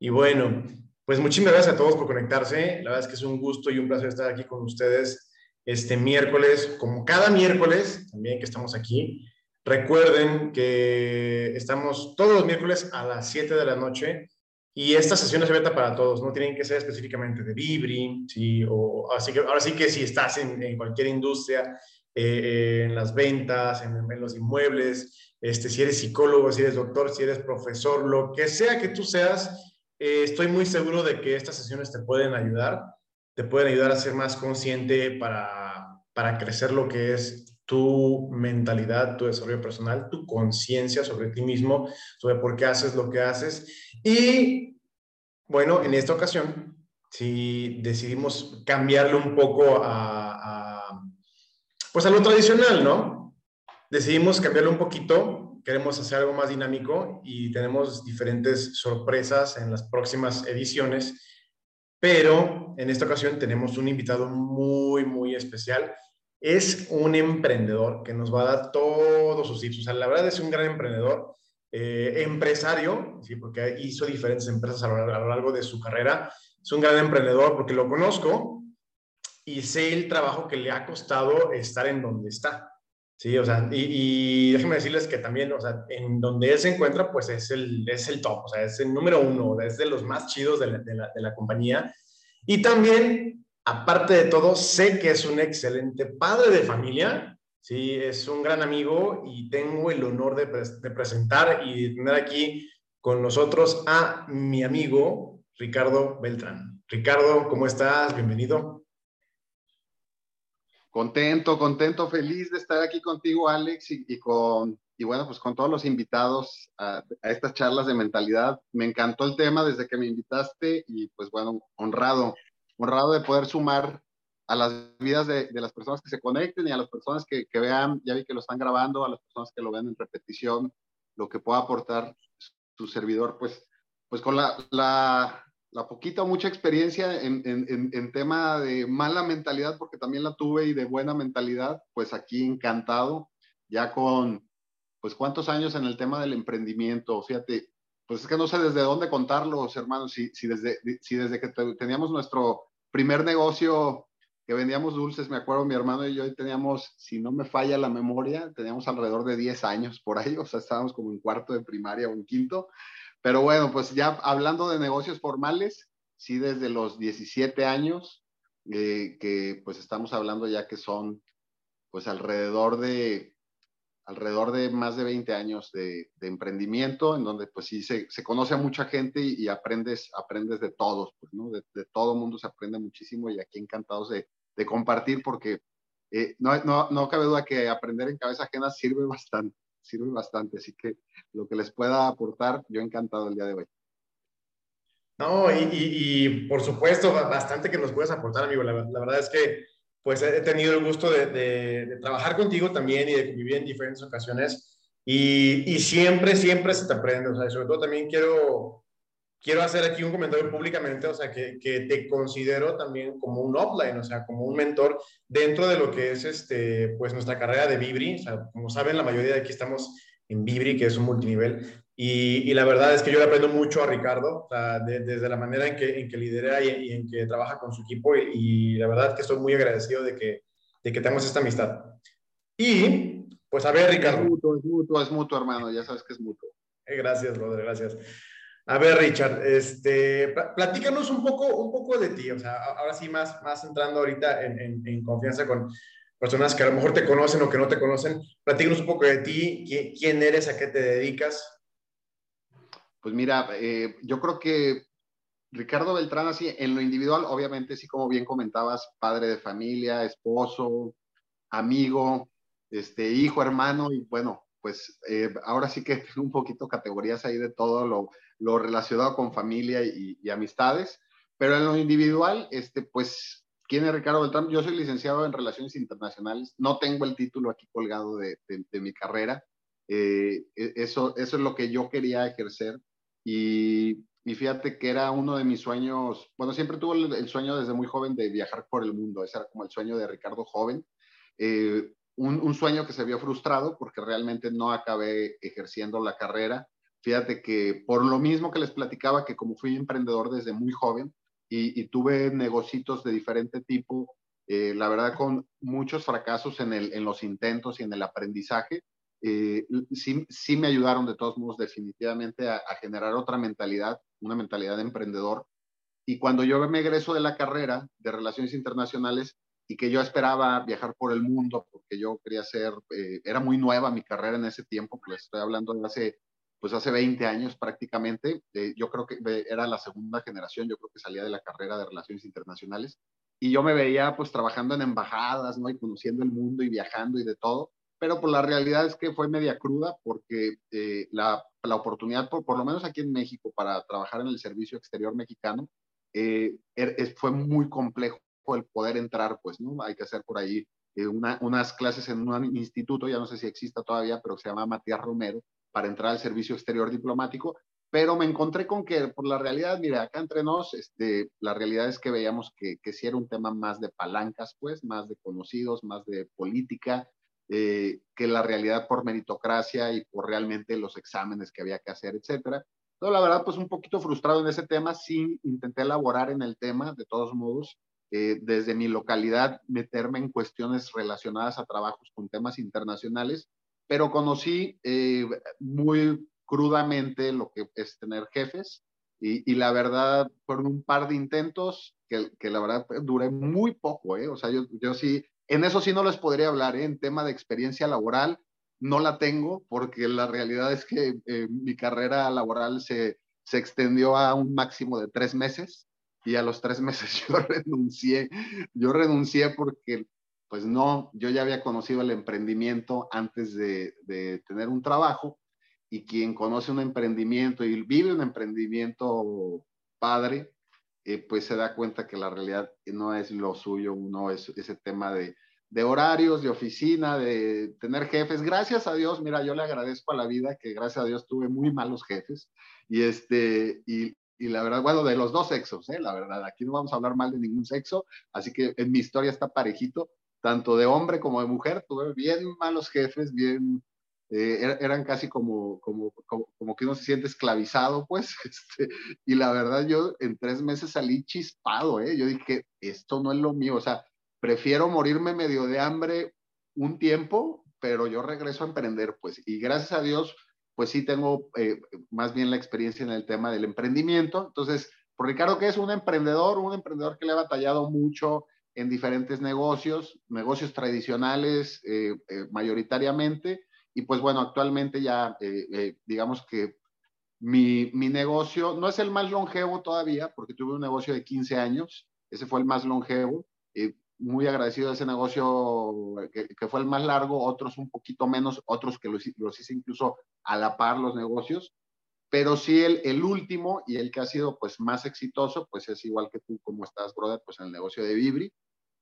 Y bueno, pues muchísimas gracias a todos por conectarse. La verdad es que es un gusto y un placer estar aquí con ustedes este miércoles, como cada miércoles, también que estamos aquí. Recuerden que estamos todos los miércoles a las 7 de la noche y esta sesión es abierta para todos, no tienen que ser específicamente de Vibri, ¿sí? o, así que, ahora sí que si estás en, cualquier industria, eh, en las ventas, en, en, los inmuebles, este, si eres psicólogo, si eres doctor, si eres profesor, lo que sea que tú seas, eh, estoy muy seguro de que estas sesiones te pueden ayudar, te pueden ayudar a ser más consciente para, para crecer lo que es tu mentalidad, tu desarrollo personal, tu conciencia sobre ti mismo, sobre por qué haces lo que haces. Y bueno, en esta ocasión, si decidimos cambiarlo un poco a, pues a lo tradicional, ¿no? Decidimos cambiarlo un poquito queremos hacer algo más dinámico y tenemos diferentes sorpresas en las próximas ediciones, pero en esta ocasión tenemos un invitado muy, muy especial. Es un emprendedor que nos va a dar todos sus tips. O sea, la verdad es un gran emprendedor, eh, empresario, ¿sí? porque hizo diferentes empresas a lo, a lo largo de su carrera. Es un gran emprendedor porque lo conozco y sé el trabajo que le ha costado estar en donde está. Sí, o sea, y, déjenme decirles que también, o sea, en donde él se encuentra, pues es el, es el top, o sea, es el número uno, es de los más chidos de la, de la, de la compañía. Y también, aparte de todo, sé que es un excelente padre de familia, sí, es un gran amigo y tengo el honor de, de presentar y de tener aquí con nosotros a mi amigo Ricardo Beltrán. Ricardo, ¿cómo estás? Bienvenido. Contento, contento, feliz de estar aquí contigo, Alex, y, con, y bueno, pues con todos los invitados a, estas charlas de mentalidad. Me encantó el tema desde que me invitaste y pues bueno, honrado, honrado de poder sumar a las vidas de, las personas que se conecten y a las personas que, vean, ya vi que lo están grabando, a las personas que lo ven en repetición, lo que pueda aportar su servidor, pues, pues con la, la poquita o mucha experiencia en, en, en, tema de mala mentalidad, porque también la tuve, y de buena mentalidad, pues aquí encantado, ya con, pues cuántos años en el tema del emprendimiento, fíjate, pues es que no sé desde dónde contarlos, hermanos, si, si, desde, si desde que teníamos nuestro primer negocio que vendíamos dulces, me acuerdo mi hermano y yo teníamos, si no me falla la memoria, teníamos alrededor de 10 años por ahí, o sea, estábamos como en cuarto de primaria o en quinto, pero bueno, pues ya hablando de negocios formales, sí desde los 17 años, eh, que pues estamos hablando ya que son pues alrededor de alrededor de más de 20 años de, emprendimiento, en donde pues sí se, se conoce a mucha gente y, aprendes, aprendes de todos, pues, ¿no? De, de todo mundo se aprende muchísimo y aquí encantados de, de compartir porque eh, no, no, no cabe duda que aprender en cabeza ajena sirve bastante sirve bastante. Así que lo que les pueda aportar, yo encantado el día de hoy. No, y, por supuesto, bastante que nos puedes aportar, amigo. La, la verdad es que pues he tenido el gusto de, trabajar contigo también y de vivir en diferentes ocasiones. Y, y, siempre, siempre se te aprende. O sea, sobre todo también quiero, quiero hacer aquí un comentario públicamente, o sea, que, que, te considero también como un offline, o sea, como un mentor dentro de lo que es, este, pues, nuestra carrera de Vibri. O sea, como saben, la mayoría de aquí estamos en Vibri, que es un multinivel. Y, y la verdad es que yo le aprendo mucho a Ricardo, o sea, de, desde la manera en que, en que lidera y, y, en que trabaja con su equipo. Y, y, la verdad es que estoy muy agradecido de que, de que tengamos esta amistad. Y, pues, a ver, Ricardo. Es mutuo, es mutuo, es mutuo, hermano, ya sabes que es mutuo. Gracias, brother, gracias. A ver, Richard, este, platícanos un poco, un poco de ti, o sea, ahora sí más, más entrando ahorita en, en, confianza con personas que a lo mejor te conocen o que no te conocen. Platícanos un poco de ti, quién eres, a qué te dedicas. Pues mira, eh, yo creo que Ricardo Beltrán, así en lo individual, obviamente, sí, como bien comentabas, padre de familia, esposo, amigo, este, hijo, hermano, y bueno, pues eh, ahora sí que tengo un poquito categorías ahí de todo lo, lo relacionado con familia y, amistades, pero en lo individual, este, pues, ¿quién es Ricardo Beltrán? Yo soy licenciado en Relaciones Internacionales, no tengo el título aquí colgado de, mi carrera, eh, e, eso, eso es lo que yo quería ejercer y, y, fíjate que era uno de mis sueños, bueno, siempre tuve el, el, sueño desde muy joven de viajar por el mundo, ese era como el sueño de Ricardo joven. Eh, un, un, sueño que se vio frustrado porque realmente no acabé ejerciendo la carrera Fíjate que por lo mismo que les platicaba, que como fui emprendedor desde muy joven y, tuve negocios de diferente tipo, eh, la verdad con muchos fracasos en, los intentos y en el aprendizaje, eh, sí, sí, me ayudaron de todos modos definitivamente a, a, generar otra mentalidad, una mentalidad de emprendedor. Y cuando yo me egreso de la carrera de Relaciones Internacionales y que yo esperaba viajar por el mundo porque yo quería ser, eh, era muy nueva mi carrera en ese tiempo, pues estoy hablando de hace pues hace 20 años prácticamente. Eh, yo creo que era la segunda generación, yo creo que salía de la carrera de Relaciones Internacionales. Y yo me veía pues trabajando en embajadas, ¿no? Y conociendo el mundo y viajando y de todo. Pero pues la realidad es que fue media cruda porque eh, la, la, oportunidad, por, por, lo menos aquí en México, para trabajar en el servicio exterior mexicano, eh, er, fue muy complejo el poder entrar, pues, ¿no? Hay que hacer por ahí una, unas clases en un instituto, ya no sé si exista todavía, pero se llama Matías Romero, para entrar al servicio exterior diplomático, pero me encontré con que por la realidad, mira, acá entre nos, este, la realidad es que veíamos que, que sí era un tema más de palancas, pues, más de conocidos, más de política, eh, que la realidad por meritocracia y por realmente los exámenes que había que hacer, etcétera. Entonces, la verdad, pues un poquito frustrado en ese tema, sí intenté elaborar en el tema, de todos modos, eh, desde mi localidad, meterme en cuestiones relacionadas a trabajos con temas internacionales, pero conocí eh, muy crudamente lo que es tener jefes y, la verdad fueron un par de intentos que, que la verdad duré muy poco, ¿eh? o sea, yo, yo sí, en eso sí no les podría hablar, ¿eh? en tema de experiencia laboral no la tengo porque la realidad es que eh, mi carrera laboral se, se extendió a un máximo de tres meses y a los tres meses yo renuncié, yo renuncié porque pues no, yo ya había conocido el emprendimiento antes de, tener un trabajo y quien conoce un emprendimiento y vive un emprendimiento padre, eh, pues se da cuenta que la realidad no es lo suyo, uno es ese tema de, horarios, de oficina, de tener jefes. Gracias a Dios, mira, yo le agradezco a la vida que gracias a Dios tuve muy malos jefes y este, y, y la verdad, bueno, de los dos sexos, ¿eh? la verdad, aquí no vamos a hablar mal de ningún sexo, así que en mi historia está parejito, tanto de hombre como de mujer, tuve bien malos jefes, bien, eh, er, eran casi como, como, como, que uno se siente esclavizado, pues, este, y la verdad yo en tres meses salí chispado, ¿eh? yo dije, esto no es lo mío, o sea, prefiero morirme medio de hambre un tiempo, pero yo regreso a emprender, pues, y gracias a Dios, pues sí tengo eh, más bien la experiencia en el tema del emprendimiento, entonces, por Ricardo, que es un emprendedor, un emprendedor que le ha batallado mucho, en diferentes negocios, negocios tradicionales eh, eh, mayoritariamente. Y pues bueno, actualmente ya eh, digamos que mi, mi, negocio no es el más longevo todavía, porque tuve un negocio de 15 años, ese fue el más longevo. muy agradecido de ese negocio que, que, fue el más largo, otros un poquito menos, otros que los, los hice incluso a la par los negocios, pero sí el, el, último y el que ha sido pues más exitoso, pues es igual que tú como estás, brother, pues en el negocio de Vibri,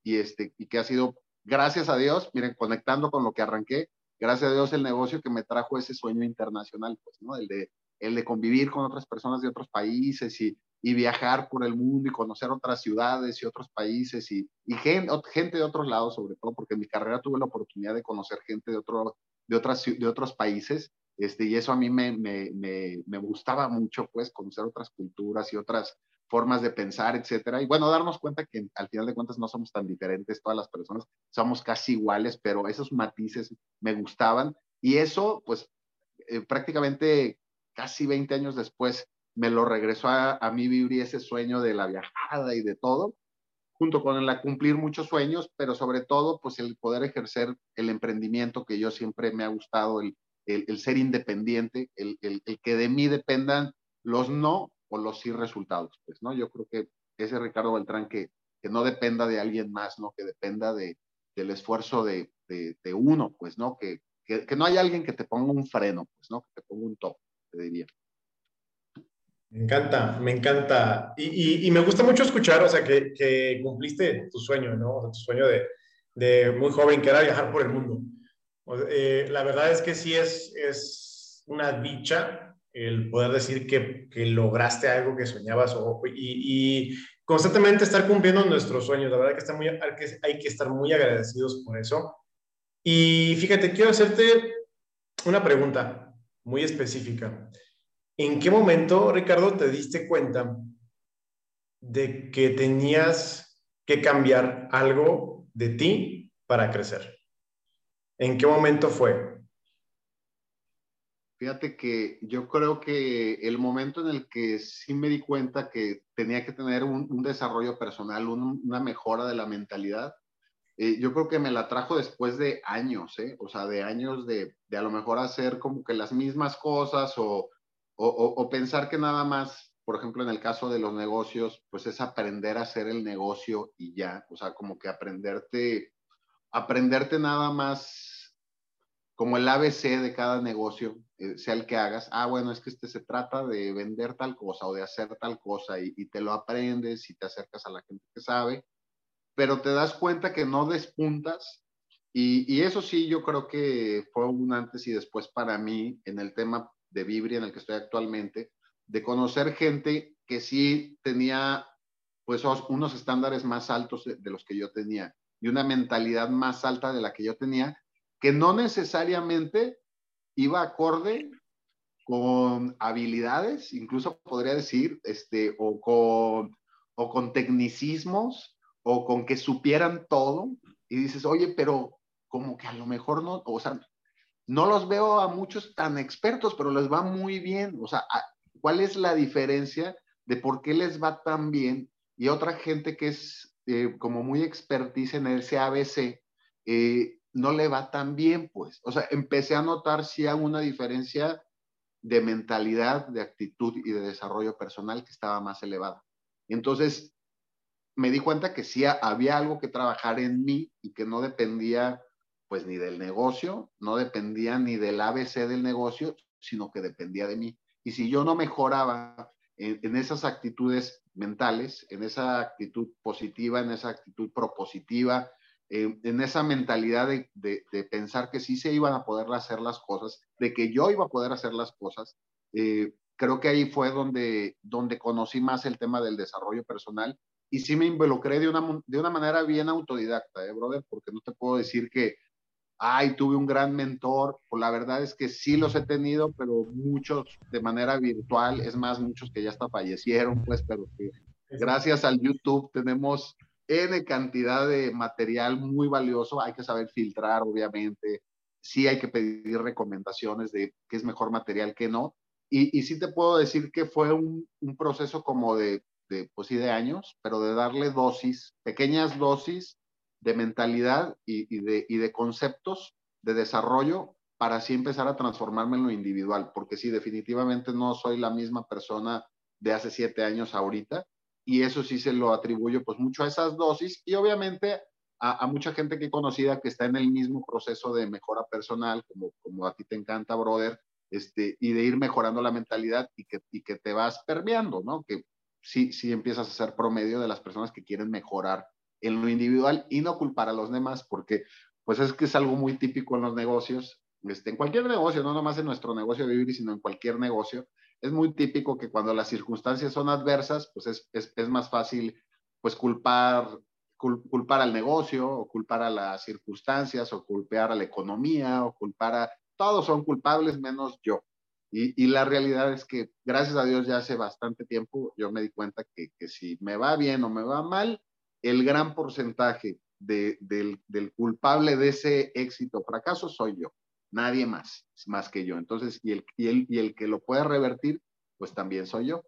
y, este, y que ha sido, gracias a Dios, miren, conectando con lo que arranqué, gracias a Dios el negocio que me trajo ese sueño internacional, pues, ¿no? El de, el de convivir con otras personas de otros países y, y viajar por el mundo y conocer otras ciudades y otros países y, y gente, gente de otros lados, sobre todo, porque en mi carrera tuve la oportunidad de conocer gente de, otro, de, otras, de otros países. Este, y eso a mí me, me, me, me gustaba mucho, pues, conocer otras culturas y otras, formas de pensar, etcétera. Y bueno, darnos cuenta que al final de cuentas no somos tan diferentes todas las personas, somos casi iguales, pero esos matices me gustaban. Y eso, pues, eh, prácticamente casi 20 años después, me lo regresó a, a mí vivir ese sueño de la viajada y de todo, junto con el cumplir muchos sueños, pero sobre todo, pues, el poder ejercer el emprendimiento que yo siempre me ha gustado, el, el, ser independiente, el, el que de mí dependan los no o los sí resultados, pues, ¿no? Yo creo que ese Ricardo Beltrán que, que no dependa de alguien más, ¿no? Que dependa de, del esfuerzo de, de, uno, pues, ¿no? Que, que, no hay alguien que te ponga un freno, pues, ¿no? Que te ponga un top, te diría. Me encanta, me encanta. Y, y, me gusta mucho escuchar, o sea, que, cumpliste tu sueño, ¿no? Tu sueño de, de, muy joven, que era viajar por el mundo. Eh, la verdad es que sí es, es una dicha el poder decir que, que lograste algo que soñabas o, y, y, constantemente estar cumpliendo nuestros sueños. La verdad que, está muy, hay que estar muy agradecidos por eso. Y fíjate, quiero hacerte una pregunta muy específica. ¿En qué momento, Ricardo, te diste cuenta de que tenías que cambiar algo de ti para crecer? ¿En qué momento fue? Fíjate que yo creo que el momento en el que sí me di cuenta que tenía que tener un, desarrollo personal, una mejora de la mentalidad, eh, yo creo que me la trajo después de años, ¿eh? o sea, de años de, de, a lo mejor hacer como que las mismas cosas o, o, o, pensar que nada más, por ejemplo, en el caso de los negocios, pues es aprender a hacer el negocio y ya, o sea, como que aprenderte, aprenderte nada más como el ABC de cada negocio, eh, sea el que hagas, ah, bueno, es que este se trata de vender tal cosa o de hacer tal cosa y, te lo aprendes y te acercas a la gente que sabe pero te das cuenta que no despuntas. Y, eso sí, yo creo que fue un antes y después para mí en el tema de Vibri en el que estoy actualmente, de conocer gente que sí tenía pues unos estándares más altos de los que yo tenía y una mentalidad más alta de la que yo tenía, que no necesariamente iba acorde con habilidades, incluso podría decir, este, o con, o con tecnicismos o con que supieran todo y dices, oye, pero como que a lo mejor no, o sea, no los veo a muchos tan expertos, pero les va muy bien. O sea, ¿cuál es la diferencia de por qué les va tan bien? Y otra gente que es eh, como muy expertise en ese ABC, eh, no le va tan bien, pues. O sea, empecé a notar si hay una diferencia de mentalidad, de actitud y de desarrollo personal que estaba más elevada. Entonces, me di cuenta que sí había algo que trabajar en mí y que no dependía pues ni del negocio, no dependía ni del ABC del negocio, sino que dependía de mí. Y si yo no mejoraba en, esas actitudes mentales, en esa actitud positiva, en esa actitud propositiva, en esa mentalidad de, de, pensar que sí se iban a poder hacer las cosas, de que yo iba a poder hacer las cosas, eh, creo que ahí fue donde, donde conocí más el tema del desarrollo personal y sí me involucré de una, de una manera bien autodidacta, ¿eh, brother? Porque no te puedo decir que, ay, tuve un gran mentor, pues la verdad es que sí los he tenido, pero muchos de manera virtual, es más, muchos que ya hasta fallecieron, pues, pero que gracias al YouTube tenemos N cantidad de material muy valioso, hay que saber filtrar, obviamente, sí hay que pedir recomendaciones de qué es mejor material, qué no, y, y sí te puedo decir que fue un, un proceso como de de, pues sí, de años, pero de darle dosis, pequeñas dosis de mentalidad y, de, y de conceptos de desarrollo para así empezar a transformarme en lo individual, porque sí, definitivamente no soy la misma persona de hace siete años ahorita, y eso sí se lo atribuyo pues mucho a esas dosis y obviamente a, mucha gente que conocida que está en el mismo proceso de mejora personal, como, como a ti te encanta, brother, este, y de ir mejorando la mentalidad y que, y que te vas permeando, ¿no? Que sí, sí empiezas a ser promedio de las personas que quieren mejorar en lo individual y no culpar a los demás, porque pues es que es algo muy típico en los negocios, este, en cualquier negocio, no nomás en nuestro negocio de vivir, sino en cualquier negocio, es muy típico que cuando las circunstancias son adversas, pues es, es, es más fácil pues culpar, culpar al negocio o culpar a las circunstancias o culpar a la economía o culpar a... Todos son culpables menos yo. Y, la realidad es que, gracias a Dios, ya hace bastante tiempo yo me di cuenta que, que si me va bien o me va mal, el gran porcentaje de, del, del, culpable de ese éxito o fracaso soy yo, nadie más, más que yo. Entonces, y el, y el, y el que lo puede revertir, pues también soy yo.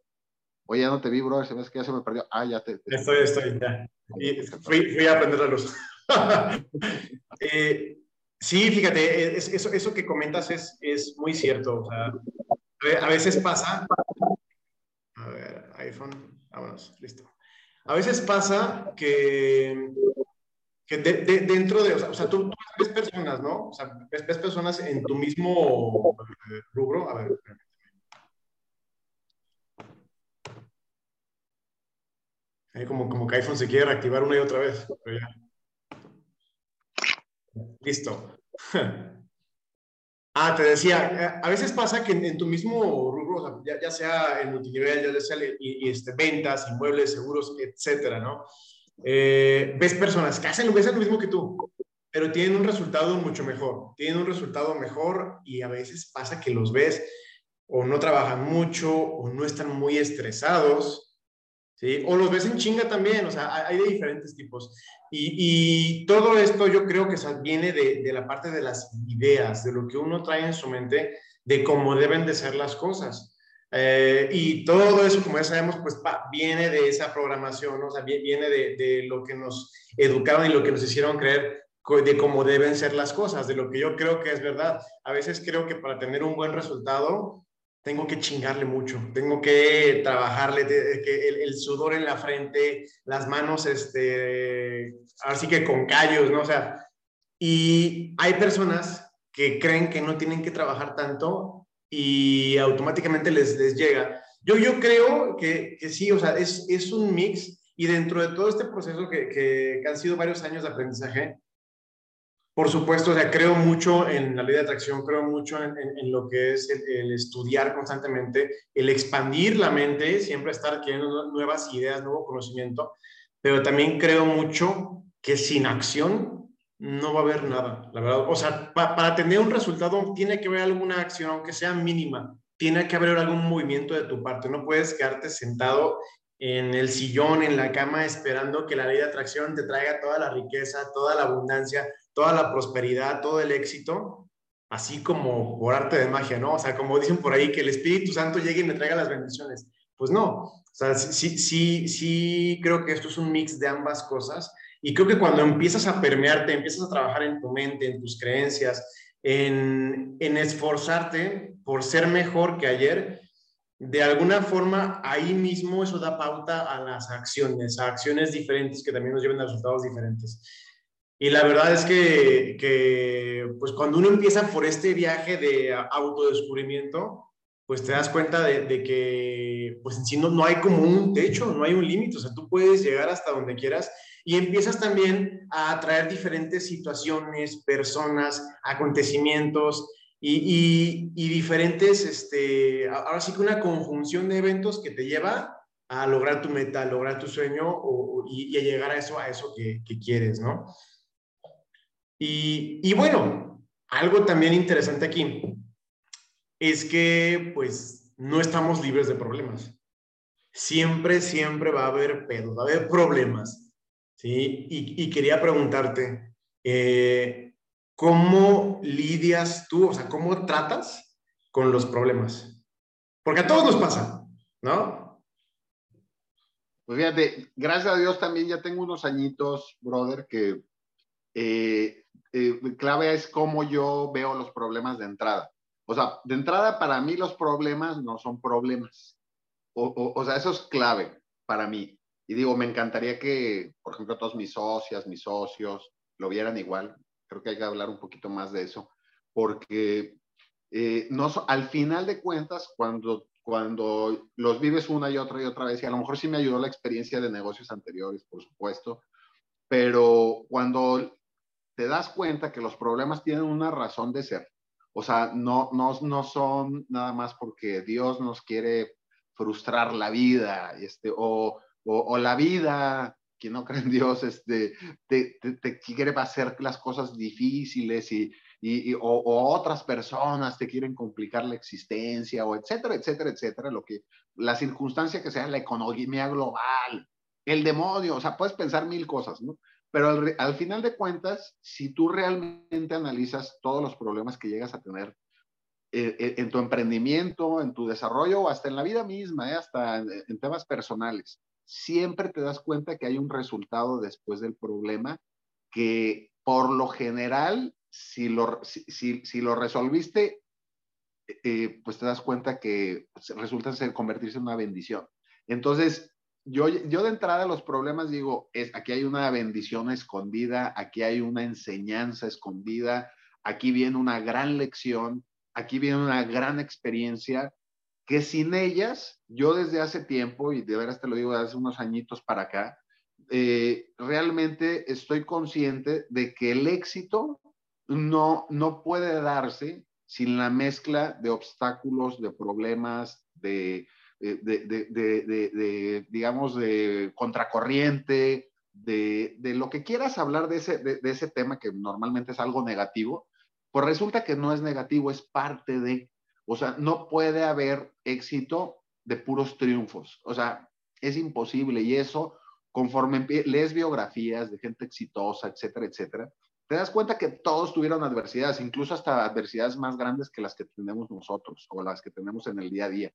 Oye, ya no te vi, bro, se ves que ya se me perdió. Ah, ya te. Estoy, estoy, ya. Y fui, fui, a aprender la luz. eh, Sí, fíjate, eso, eso que comentas es, es muy cierto. O sea, a veces pasa. A ver, iPhone, vámonos, listo. A veces pasa que, que dentro de, o sea, tú, ves personas, ¿no? O sea, ves, personas en tu mismo eh, rubro. A ver, Ahí como, como que iPhone se quiere reactivar una y otra vez. Pero ya. Listo. Ah, te decía, eh, a veces pasa que en, tu mismo rubro, ya, sea en multinivel, ya sea y, este, ventas, inmuebles, seguros, etcétera, ¿no? Eh, ves personas que hacen, ves lo mismo que tú, pero tienen un resultado mucho mejor, tienen un resultado mejor y a veces pasa que los ves o no trabajan mucho, o no están muy estresados, ¿sí? O los ves en chinga también, o sea, hay de diferentes tipos. Y, todo esto yo creo que viene de, de, la parte de las ideas, de lo que uno trae en su mente, de cómo deben de ser las cosas. Eh, y todo eso, como ya sabemos, pues viene de esa programación, o sea, viene de, de, lo que nos educaron y lo que nos hicieron creer de cómo deben ser las cosas, de lo que yo creo que es verdad. A veces creo que para tener un buen resultado tengo que chingarle mucho, tengo que trabajarle, que el, sudor en la frente, las manos, este, así que con callos, ¿no? O sea, y hay personas que creen que no tienen que trabajar tanto y automáticamente les, les llega. Yo, yo creo que, que sí, o sea, es, es, un mix y dentro de todo este proceso que, que, que han sido varios años de aprendizaje, por supuesto, o creo mucho en la ley de atracción, creo mucho en, en, lo que es el, estudiar constantemente, el expandir la mente, siempre estar adquiriendo nuevas ideas, nuevo conocimiento, pero también creo mucho que sin acción no va a haber nada, la verdad. O sea, para tener un resultado tiene que haber alguna acción, aunque sea mínima, tiene que haber algún movimiento de tu parte, no puedes quedarte sentado en el sillón, en la cama, esperando que la ley de atracción te traiga toda la riqueza, toda la abundancia, toda la prosperidad, todo el éxito, así como por arte de magia, ¿no? O sea, como dicen por ahí, que el Espíritu Santo llegue y me traiga las bendiciones. Pues no, o sea, sí, sí, sí, creo que esto es un mix de ambas cosas y creo que cuando empiezas a permearte, empiezas a trabajar en tu mente, en tus creencias, en, en esforzarte por ser mejor que ayer, de alguna forma ahí mismo eso da pauta a las acciones, a acciones diferentes que también nos lleven a resultados diferentes. Y la verdad es que, pues cuando uno empieza por este viaje de autodescubrimiento, pues te das cuenta de, que, pues en sí no, no, hay como un techo, no hay un límite, o sea, tú puedes llegar hasta donde quieras y empiezas también a atraer diferentes situaciones, personas, acontecimientos y, diferentes, este, ahora sí que una conjunción de eventos que te lleva a lograr tu meta, a lograr tu sueño y, a llegar a eso, a eso que quieres, ¿no? Y, bueno, algo también interesante aquí es que pues no estamos libres de problemas. Siempre, siempre va a haber pedos, va a haber problemas. ¿sí? Y, quería preguntarte, eh, ¿cómo lidias tú, o sea, cómo tratas con los problemas? Porque a todos nos pasa, ¿no? Pues fíjate, gracias a Dios también ya tengo unos añitos, brother, que eh, eh, clave es cómo yo veo los problemas de entrada. O sea, de entrada para mí los problemas no son problemas. O, o, sea, eso es clave para mí. Y digo, me encantaría que, por ejemplo, todos mis socias, mis socios, lo vieran igual. Creo que hay que hablar un poquito más de eso, porque eh, no, al final de cuentas, cuando, cuando los vives una y otra y otra vez, y a lo mejor sí me ayudó la experiencia de negocios anteriores, por supuesto, pero cuando te das cuenta que los problemas tienen una razón de ser. O sea, no, no, no son nada más porque Dios nos quiere frustrar la vida, este, o, o, la vida, quien no cree en Dios, este, te, te, quiere hacer las cosas difíciles y, y, o, o, otras personas te quieren complicar la existencia, o etcétera, etcétera, etcétera, lo que, la circunstancia que sea la economía global, el demonio, o sea, puedes pensar mil cosas, ¿no? Pero al, final de cuentas, si tú realmente analizas todos los problemas que llegas a tener eh, eh, en tu emprendimiento, en tu desarrollo o hasta en la vida misma, eh, hasta en, temas personales, siempre te das cuenta que hay un resultado después del problema que por lo general, si lo, si, si, lo resolviste, pues te das cuenta que resulta ser convertirse en una bendición. Entonces, yo, yo de entrada los problemas digo, es, aquí hay una bendición escondida, aquí hay una enseñanza escondida, aquí viene una gran lección, aquí viene una gran experiencia, que sin ellas, yo desde hace tiempo, y de veras te lo digo, hace unos añitos para acá, eh, realmente estoy consciente de que el éxito no, no puede darse sin la mezcla de obstáculos, de problemas, de, eh, de, digamos, de contracorriente, de, lo que quieras hablar de ese, de, ese tema que normalmente es algo negativo, pues resulta que no es negativo, es parte de, O sea, no puede haber éxito de puros triunfos. O sea, es imposible y eso, conforme lees biografías de gente exitosa, etcétera, etcétera, te das cuenta que todos tuvieron adversidades, incluso hasta adversidades más grandes que las que tenemos nosotros o las que tenemos en el día a día.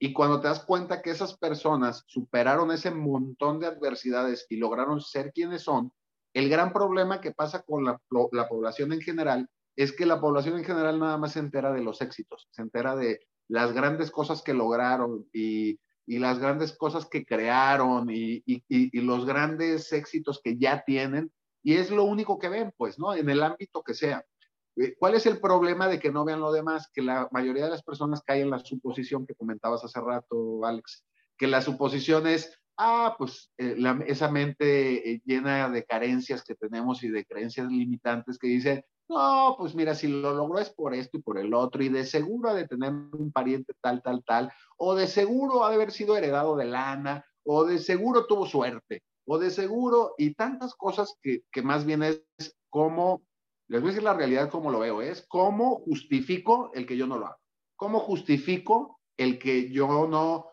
Y cuando te das cuenta que esas personas superaron ese montón de adversidades y lograron ser quienes son, el gran problema que pasa con la, la población en general es que la población en general nada más se entera de los éxitos, se entera de las grandes cosas que lograron y las grandes cosas que crearon y, los grandes éxitos que ya tienen, y es lo único que ven, pues, ¿no? En el ámbito que sea. Eh, ¿Cuál es el problema de que no vean lo demás? Que la mayoría de las personas caen en la suposición que comentabas hace rato, Alex, que la suposición es, ah, pues eh, esa mente eh, llena de carencias que tenemos y de creencias limitantes que dice, no, pues mira, si lo logró es por esto y por el otro, y de seguro ha de tener un pariente tal, tal, tal, o de seguro ha de haber sido heredado de lana, o de seguro tuvo suerte, o de seguro, y tantas cosas que, que más bien es como, les voy a decir la realidad como lo veo, es cómo justifico el que yo no lo haga, cómo justifico el que yo no,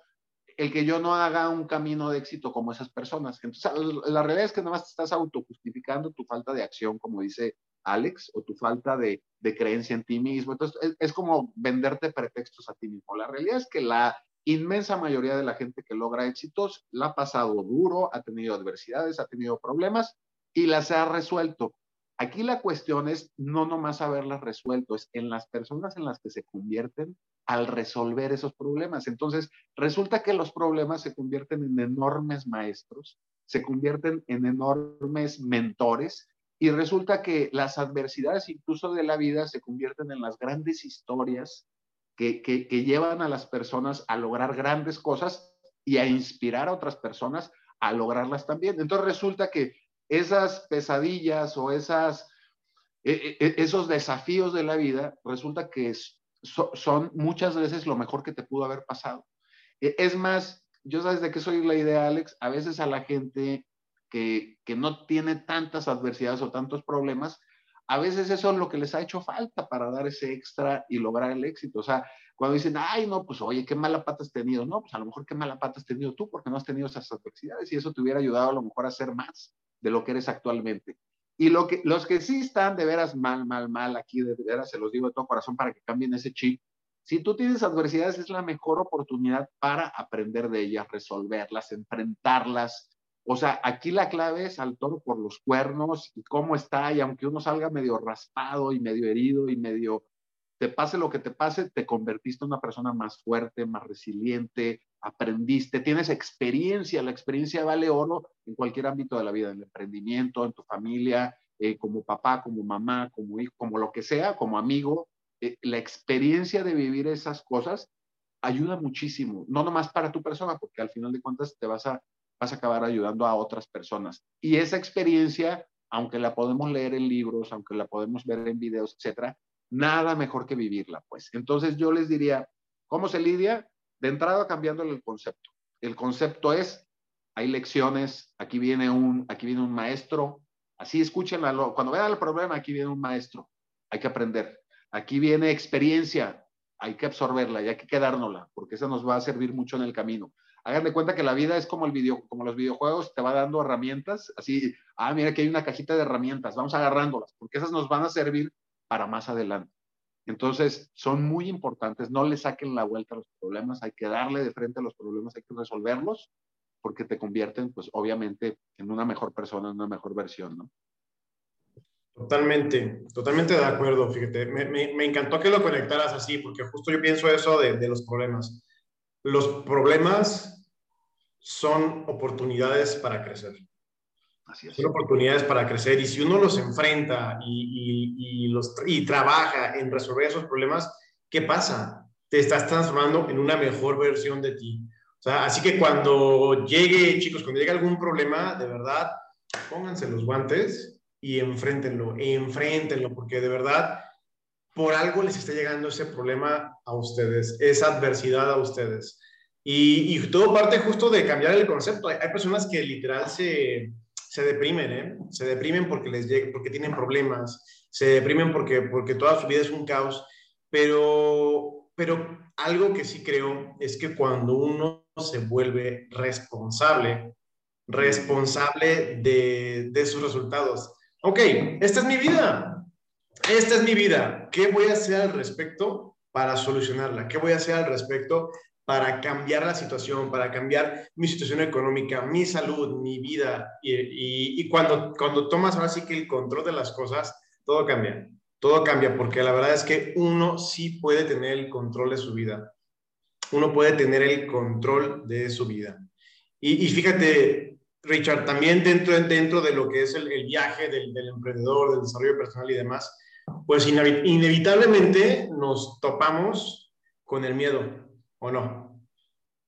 el que yo no haga un camino de éxito como esas personas. Entonces, la realidad es que nada más te estás autojustificando tu falta de acción, como dice Alex, o tu falta de, creencia en ti mismo. Entonces, es, como venderte pretextos a ti mismo. La realidad es que la inmensa mayoría de la gente que logra éxitos la ha pasado duro, ha tenido adversidades, ha tenido problemas y las ha resuelto. Aquí la cuestión es no nomás haberlas resuelto, es en las personas en las que se convierten al resolver esos problemas. Entonces, resulta que los problemas se convierten en enormes maestros, se convierten en enormes mentores y resulta que las adversidades incluso de la vida se convierten en las grandes historias que, llevan a las personas a lograr grandes cosas y a inspirar a otras personas a lograrlas también. Entonces resulta que esas pesadillas o esas, e, e, e, esos desafíos de la vida, resulta que son muchas veces lo mejor que te pudo haber pasado. Es más, yo sabes de qué soy la idea, Alex, a veces a la gente que, no tiene tantas adversidades o tantos problemas, a veces eso es lo que les ha hecho falta para dar ese extra y lograr el éxito. O sea, cuando dicen, ay, no, pues oye, qué mala pata has tenido. No, pues a lo mejor qué mala pata has tenido tú porque no has tenido esas adversidades y eso te hubiera ayudado a lo mejor a ser más de lo que eres actualmente. Y lo que, los que sí están de veras mal, mal, mal, aquí de veras se los digo de todo corazón para que cambien ese chip. Si tú tienes adversidades, es la mejor oportunidad para aprender de ellas, resolverlas, enfrentarlas, o sea, aquí la clave es al toro por los cuernos y cómo está, y aunque uno salga medio raspado y medio herido y medio, te pase lo que te pase, te convertiste en una persona más fuerte, más resiliente, aprendiste, tienes experiencia, la experiencia vale oro en cualquier ámbito de la vida, en el emprendimiento, en tu familia, eh, como papá, como mamá, como hijo, como lo que sea, como amigo, eh, la experiencia de vivir esas cosas ayuda muchísimo, no nomás para tu persona, porque al final de cuentas te vas a vas a acabar ayudando a otras personas. Y esa experiencia, aunque la podemos leer en libros, aunque la podemos ver en videos, etcétera, nada mejor que vivirla, pues. Entonces yo les diría, ¿cómo se lidia? De entrada cambiándole el concepto. El concepto es, hay lecciones, aquí viene un, aquí viene un maestro, así escúchenlo, cuando vean el problema, aquí viene un maestro, hay que aprender. Aquí viene experiencia, hay que absorberla y hay que quedárnosla, porque eso nos va a servir mucho en el camino hagan de cuenta que la vida es como, el video, como los videojuegos, te va dando herramientas, así, ah, mira que hay una cajita de herramientas, vamos agarrándolas, porque esas nos van a servir para más adelante. Entonces, son muy importantes, no le saquen la vuelta a los problemas, hay que darle de frente a los problemas, hay que resolverlos, porque te convierten, pues, obviamente, en una mejor persona, en una mejor versión, ¿no? Totalmente, totalmente de acuerdo, fíjate, me, encantó que lo conectaras así, porque justo yo pienso eso de los problemas. Los problemas son oportunidades para crecer. Así es. Son oportunidades para crecer y si uno los enfrenta y, los, y trabaja en resolver esos problemas, ¿qué pasa? Te estás transformando en una mejor versión de ti. O sea, así que cuando llegue, chicos, cuando llegue algún problema, de verdad, pónganse los guantes y enfréntenlo, enfréntenlo, porque de verdad, por algo les está llegando ese problema a ustedes, esa adversidad a ustedes. Y, todo parte justo de cambiar el concepto. Hay, personas que literal se, se deprimen, ¿eh? Se deprimen porque, les llega, porque tienen problemas, se deprimen porque, porque toda su vida es un caos, pero pero algo que sí creo es que cuando uno se vuelve responsable, responsable de, de sus resultados, ok, esta es mi vida, esta es mi vida, ¿qué voy a hacer al respecto para solucionarla? ¿Qué voy a hacer al respecto para cambiar la situación, para cambiar mi situación económica, mi salud, mi vida? Y, cuando, tomas ahora sí que el control de las cosas, todo cambia. Todo cambia porque la verdad es que uno sí puede tener el control de su vida. Uno puede tener el control de su vida. Y, fíjate, Richard, también dentro, dentro de lo que es el, viaje del, emprendedor, del desarrollo personal y demás, pues inevitablemente nos topamos con el miedo, ¿o no?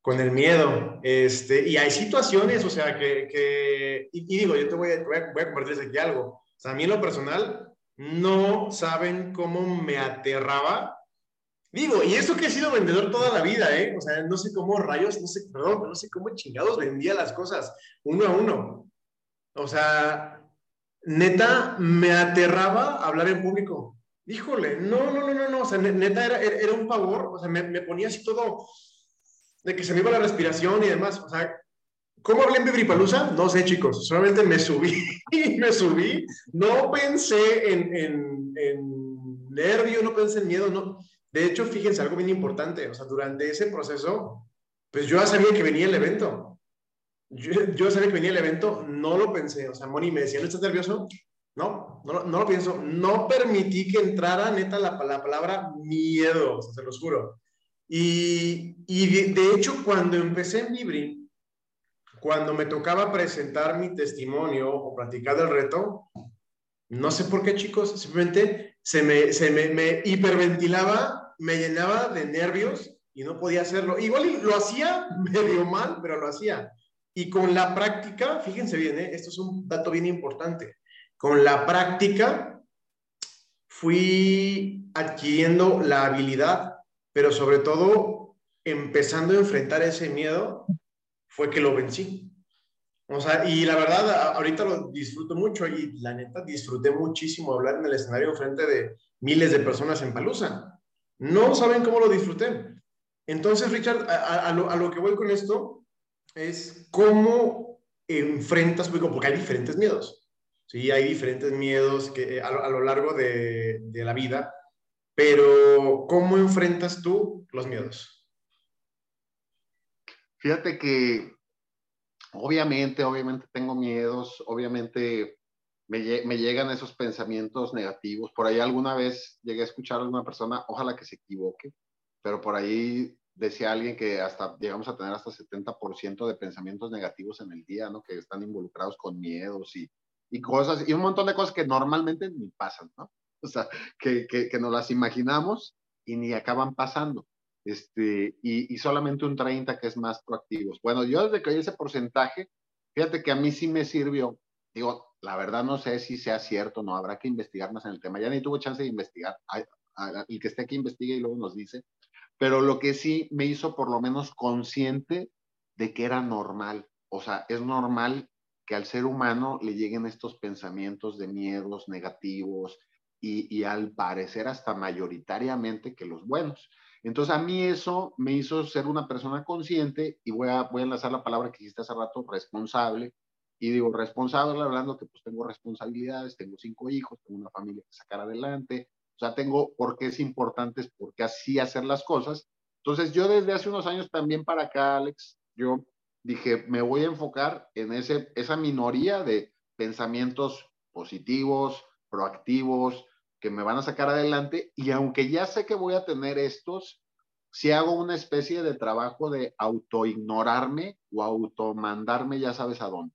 Con el miedo. Este, y hay situaciones, o sea, que, y, digo, yo te voy a, voy a, compartirles aquí algo. O sea, a mí lo personal, no saben cómo me aterraba Digo, y eso que he sido vendedor toda la vida, ¿eh? O sea, no sé cómo rayos, no sé, perdón, no sé cómo chingados vendía las cosas uno a uno. O sea, neta, me aterraba hablar en público. Híjole, no, no, no, no, no, o sea, neta era, era un favor, o sea, me, me, ponía así todo, de que se me iba la respiración y demás, o sea, ¿cómo hablé en Vibripalusa? No sé, chicos, solamente me subí, me subí, no pensé en, en, en nervio, no pensé en miedo, no, de hecho, fíjense, algo bien importante, o sea, durante ese proceso, pues yo ya sabía que venía el evento. Yo, sabía que venía el evento, no lo pensé, o sea, Moni me decía, ¿no estás nervioso? No, no, lo pienso. No permití que entrara neta la, la palabra miedo, o sea, se los juro. Y, y de, hecho, cuando empecé en Libri, cuando me tocaba presentar mi testimonio o platicar del reto, no sé por qué, chicos, simplemente se me, se me hiperventilaba me llenaba de nervios y no podía hacerlo. Igual lo hacía medio mal, pero lo hacía. Y con la práctica, fíjense bien, ¿eh? esto es un dato bien importante, con la práctica fui adquiriendo la habilidad, pero sobre todo empezando a enfrentar ese miedo, fue que lo vencí. O sea, y la verdad, ahorita lo disfruto mucho y la neta disfruté muchísimo hablar en el escenario frente de miles de personas en Palusa. No saben cómo lo disfruté. Entonces, Richard, a, lo, que voy con esto es cómo enfrentas, porque hay diferentes miedos. Sí, hay diferentes miedos que, eh, a, lo, largo de, de la vida, pero ¿cómo enfrentas tú los miedos? Fíjate que obviamente, obviamente tengo miedos, obviamente me, llegan esos pensamientos negativos. Por ahí alguna vez llegué a escuchar a una persona, ojalá que se equivoque, pero por ahí decía alguien que hasta llegamos a tener hasta 70% de pensamientos negativos en el día, ¿no? Que están involucrados con miedos y, y cosas, y un montón de cosas que normalmente ni pasan, ¿no? O sea, que, que, que nos las imaginamos y ni acaban pasando. Este, y, y, solamente un 30 que es más proactivos. Bueno, yo desde que oí ese porcentaje, fíjate que a mí sí me sirvió. Digo, la verdad no sé si sea cierto, no, habrá que investigar más en el tema. Ya ni tuvo chance de investigar. El que esté aquí investiga y luego nos dice. Pero lo que sí me hizo por lo menos consciente de que era normal. O sea, es normal que al ser humano le lleguen estos pensamientos de miedos negativos y, al parecer hasta mayoritariamente que los buenos. Entonces a mí eso me hizo ser una persona consciente y voy a, enlazar la palabra que dijiste hace rato, responsable, y digo, responsable, hablando que pues tengo responsabilidades, tengo cinco hijos, tengo una familia que sacar adelante, o sea, tengo por qué es importante, por qué así hacer las cosas. Entonces, yo desde hace unos años también para acá, Alex, yo dije, me voy a enfocar en ese, esa minoría de pensamientos positivos, proactivos, que me van a sacar adelante. Y aunque ya sé que voy a tener estos, si hago una especie de trabajo de autoignorarme o automandarme, ya sabes a dónde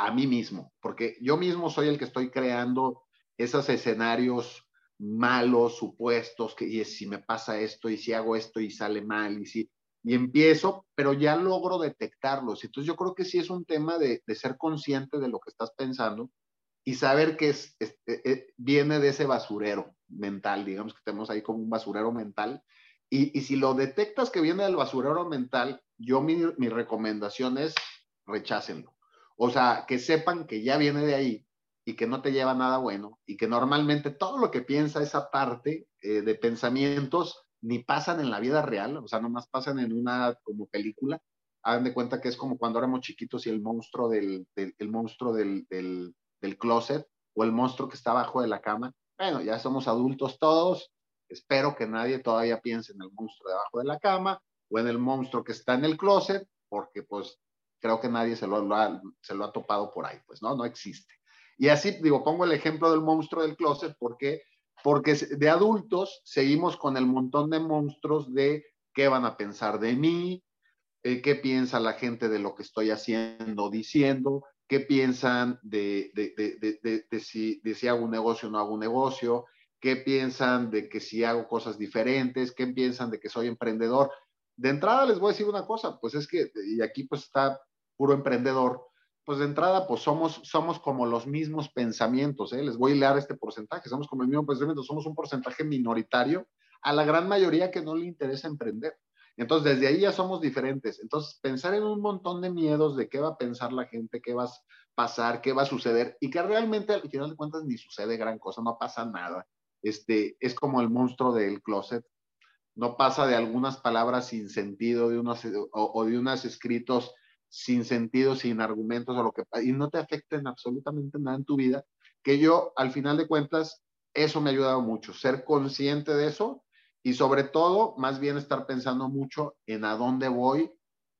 a mí mismo, porque yo mismo soy el que estoy creando esos escenarios malos, supuestos, que y si me pasa esto y si hago esto y sale mal y si y empiezo, pero ya logro detectarlos. Entonces yo creo que sí es un tema de, ser consciente de lo que estás pensando y saber que es, eh, eh, viene de ese basurero mental, digamos que tenemos ahí como un basurero mental. Y, y si lo detectas que viene del basurero mental, yo mi, mi recomendación es rechácenlo. O sea, que sepan que ya viene de ahí y que no te lleva nada bueno y que normalmente todo lo que piensa esa parte eh, de pensamientos ni pasan en la vida real, o sea, nomás pasan en una como película. Hagan de cuenta que es como cuando éramos chiquitos y el monstruo del, el monstruo del, del, del closet o el monstruo que está abajo de la cama. Bueno, ya somos adultos todos. Espero que nadie todavía piense en el monstruo debajo de la cama o en el monstruo que está en el closet, porque pues creo que nadie se lo, ha, se lo ha topado por ahí, pues no, no existe. Y así, digo, pongo el ejemplo del monstruo del closet porque, porque de adultos seguimos con el montón de monstruos de qué van a pensar de mí, eh, qué piensa la gente de lo que estoy haciendo, diciendo, qué piensan de, si, de si hago un negocio o no hago un negocio, qué piensan de que si hago cosas diferentes, qué piensan de que soy emprendedor. De entrada les voy a decir una cosa, pues es que, y aquí pues está puro emprendedor, pues de entrada pues somos, somos como los mismos pensamientos, ¿eh? les voy a leer este porcentaje, somos como el mismo pensamiento, somos un porcentaje minoritario a la gran mayoría que no le interesa emprender. Entonces, desde ahí ya somos diferentes. Entonces, pensar en un montón de miedos de qué va a pensar la gente, qué va a pasar, qué va a suceder, y que realmente al final de cuentas ni sucede gran cosa, no pasa nada. Este, es como el monstruo del closet, no pasa de algunas palabras sin sentido, de unos, o, de unos escritos sin sentido, sin argumentos, o lo que, y no te afecten absolutamente nada en tu vida, que yo, al final de cuentas, eso me ha ayudado mucho, ser consciente de eso y sobre todo, más bien estar pensando mucho en a dónde voy,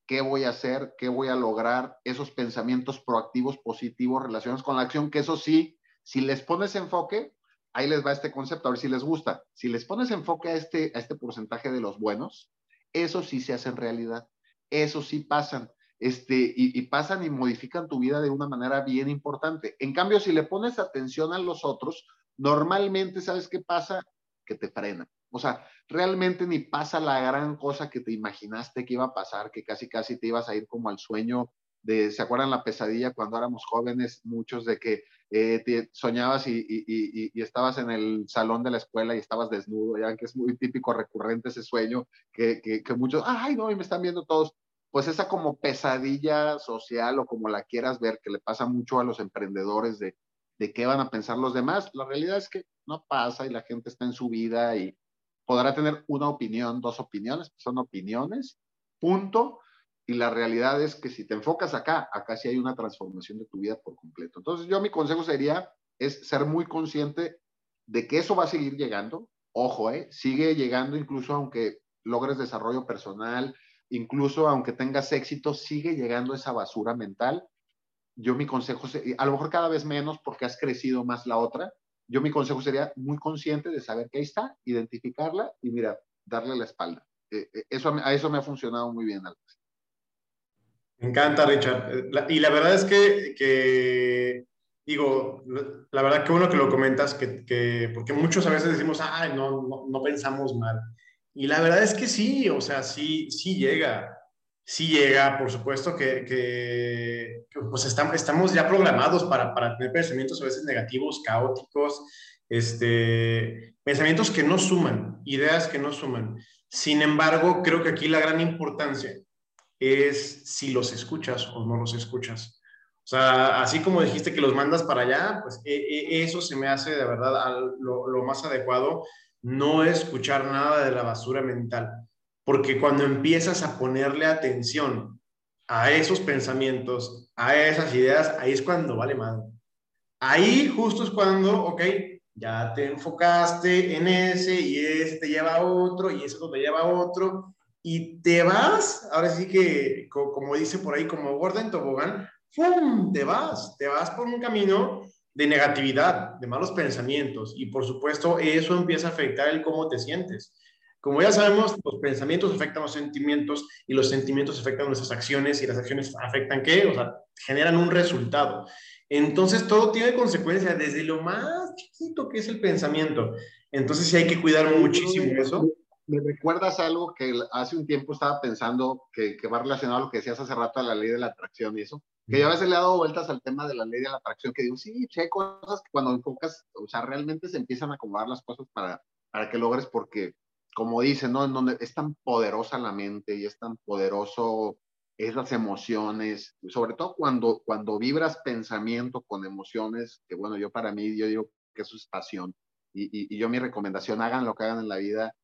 qué voy a hacer, qué voy a lograr, esos pensamientos proactivos, positivos, relacionados con la acción, que eso sí, si les pones enfoque, ahí les va este concepto, a ver si les gusta. Si les pones enfoque a este, a este porcentaje de los buenos, eso sí se hace en realidad, eso sí pasan. Este, y, y, pasan y modifican tu vida de una manera bien importante. En cambio, si le pones atención a los otros, normalmente, ¿sabes qué pasa? Que te frena. O sea, realmente ni pasa la gran cosa que te imaginaste que iba a pasar, que casi casi te ibas a ir como al sueño de, ¿se acuerdan la pesadilla cuando éramos jóvenes? Muchos de que eh, soñabas y, y, y, estabas en el salón de la escuela y estabas desnudo, ya que es muy típico, recurrente ese sueño, que, que, que muchos, ay, no, y me están viendo todos. Pues esa como pesadilla social o como la quieras ver, que le pasa mucho a los emprendedores de, de qué van a pensar los demás, la realidad es que no pasa y la gente está en su vida y, podrá tener una opinión, dos opiniones, son opiniones, punto. Y la realidad es que si te enfocas acá, acá sí hay una transformación de tu vida por completo. Entonces yo mi consejo sería es ser muy consciente de que eso va a seguir llegando. Ojo, ¿eh? sigue llegando incluso aunque logres desarrollo personal, incluso aunque tengas éxito, sigue llegando esa basura mental. Yo mi consejo, a lo mejor cada vez menos porque has crecido más la otra, yo mi consejo sería muy consciente de saber que ahí está, identificarla y mira, darle la espalda. Eh, eh, eso, a eso me ha funcionado muy bien. Me encanta, Richard. y la verdad es que, digo, la verdad que bueno que lo comentas, que, porque muchos a veces decimos, ay, no, no, no, pensamos mal. Y la verdad es que sí, o sea, sí, sí llega sí llega, por supuesto que, que, pues estamos, estamos ya programados para, para, tener pensamientos a veces negativos, caóticos, este, pensamientos que no suman, ideas que no suman. Sin embargo, creo que aquí la gran importancia es si los escuchas o no los escuchas. O sea, así como dijiste que los mandas para allá, pues e, e, eso se me hace de verdad lo, lo más adecuado, no escuchar nada de la basura mental porque cuando empiezas a ponerle atención a esos pensamientos, a esas ideas, ahí es cuando vale más. Ahí justo es cuando, ok, ya te enfocaste en ese y ese te lleva a otro y ese te lleva a otro y te vas, ahora sí que, como dice por ahí, como Gordon Tobogán, ¡fum! Te vas, te vas por un camino de negatividad, de malos pensamientos y por supuesto eso empieza a afectar el cómo te sientes. Como ya sabemos, los pensamientos afectan los sentimientos y los sentimientos afectan nuestras acciones y las acciones afectan qué? O sea, generan un resultado. Entonces, todo tiene consecuencias desde lo más chiquito que es el pensamiento. Entonces, sí hay que cuidar muchísimo eso. Me recuerdas algo que hace un tiempo estaba pensando que, que, va relacionado a lo que decías hace rato a la ley de la atracción y eso, que yo a veces le he dado vueltas al tema de la ley de la atracción, que digo, sí, hay cosas que cuando enfocas, o sea, realmente se empiezan a acomodar las cosas para, para que logres, porque como dicen, ¿no? En donde es tan poderosa la mente y es tan poderoso esas emociones, sobre todo cuando, cuando vibras pensamiento con emociones, que bueno, yo para mí, yo digo que eso es pasión. Y, y, yo mi recomendación, hagan lo que hagan en la vida,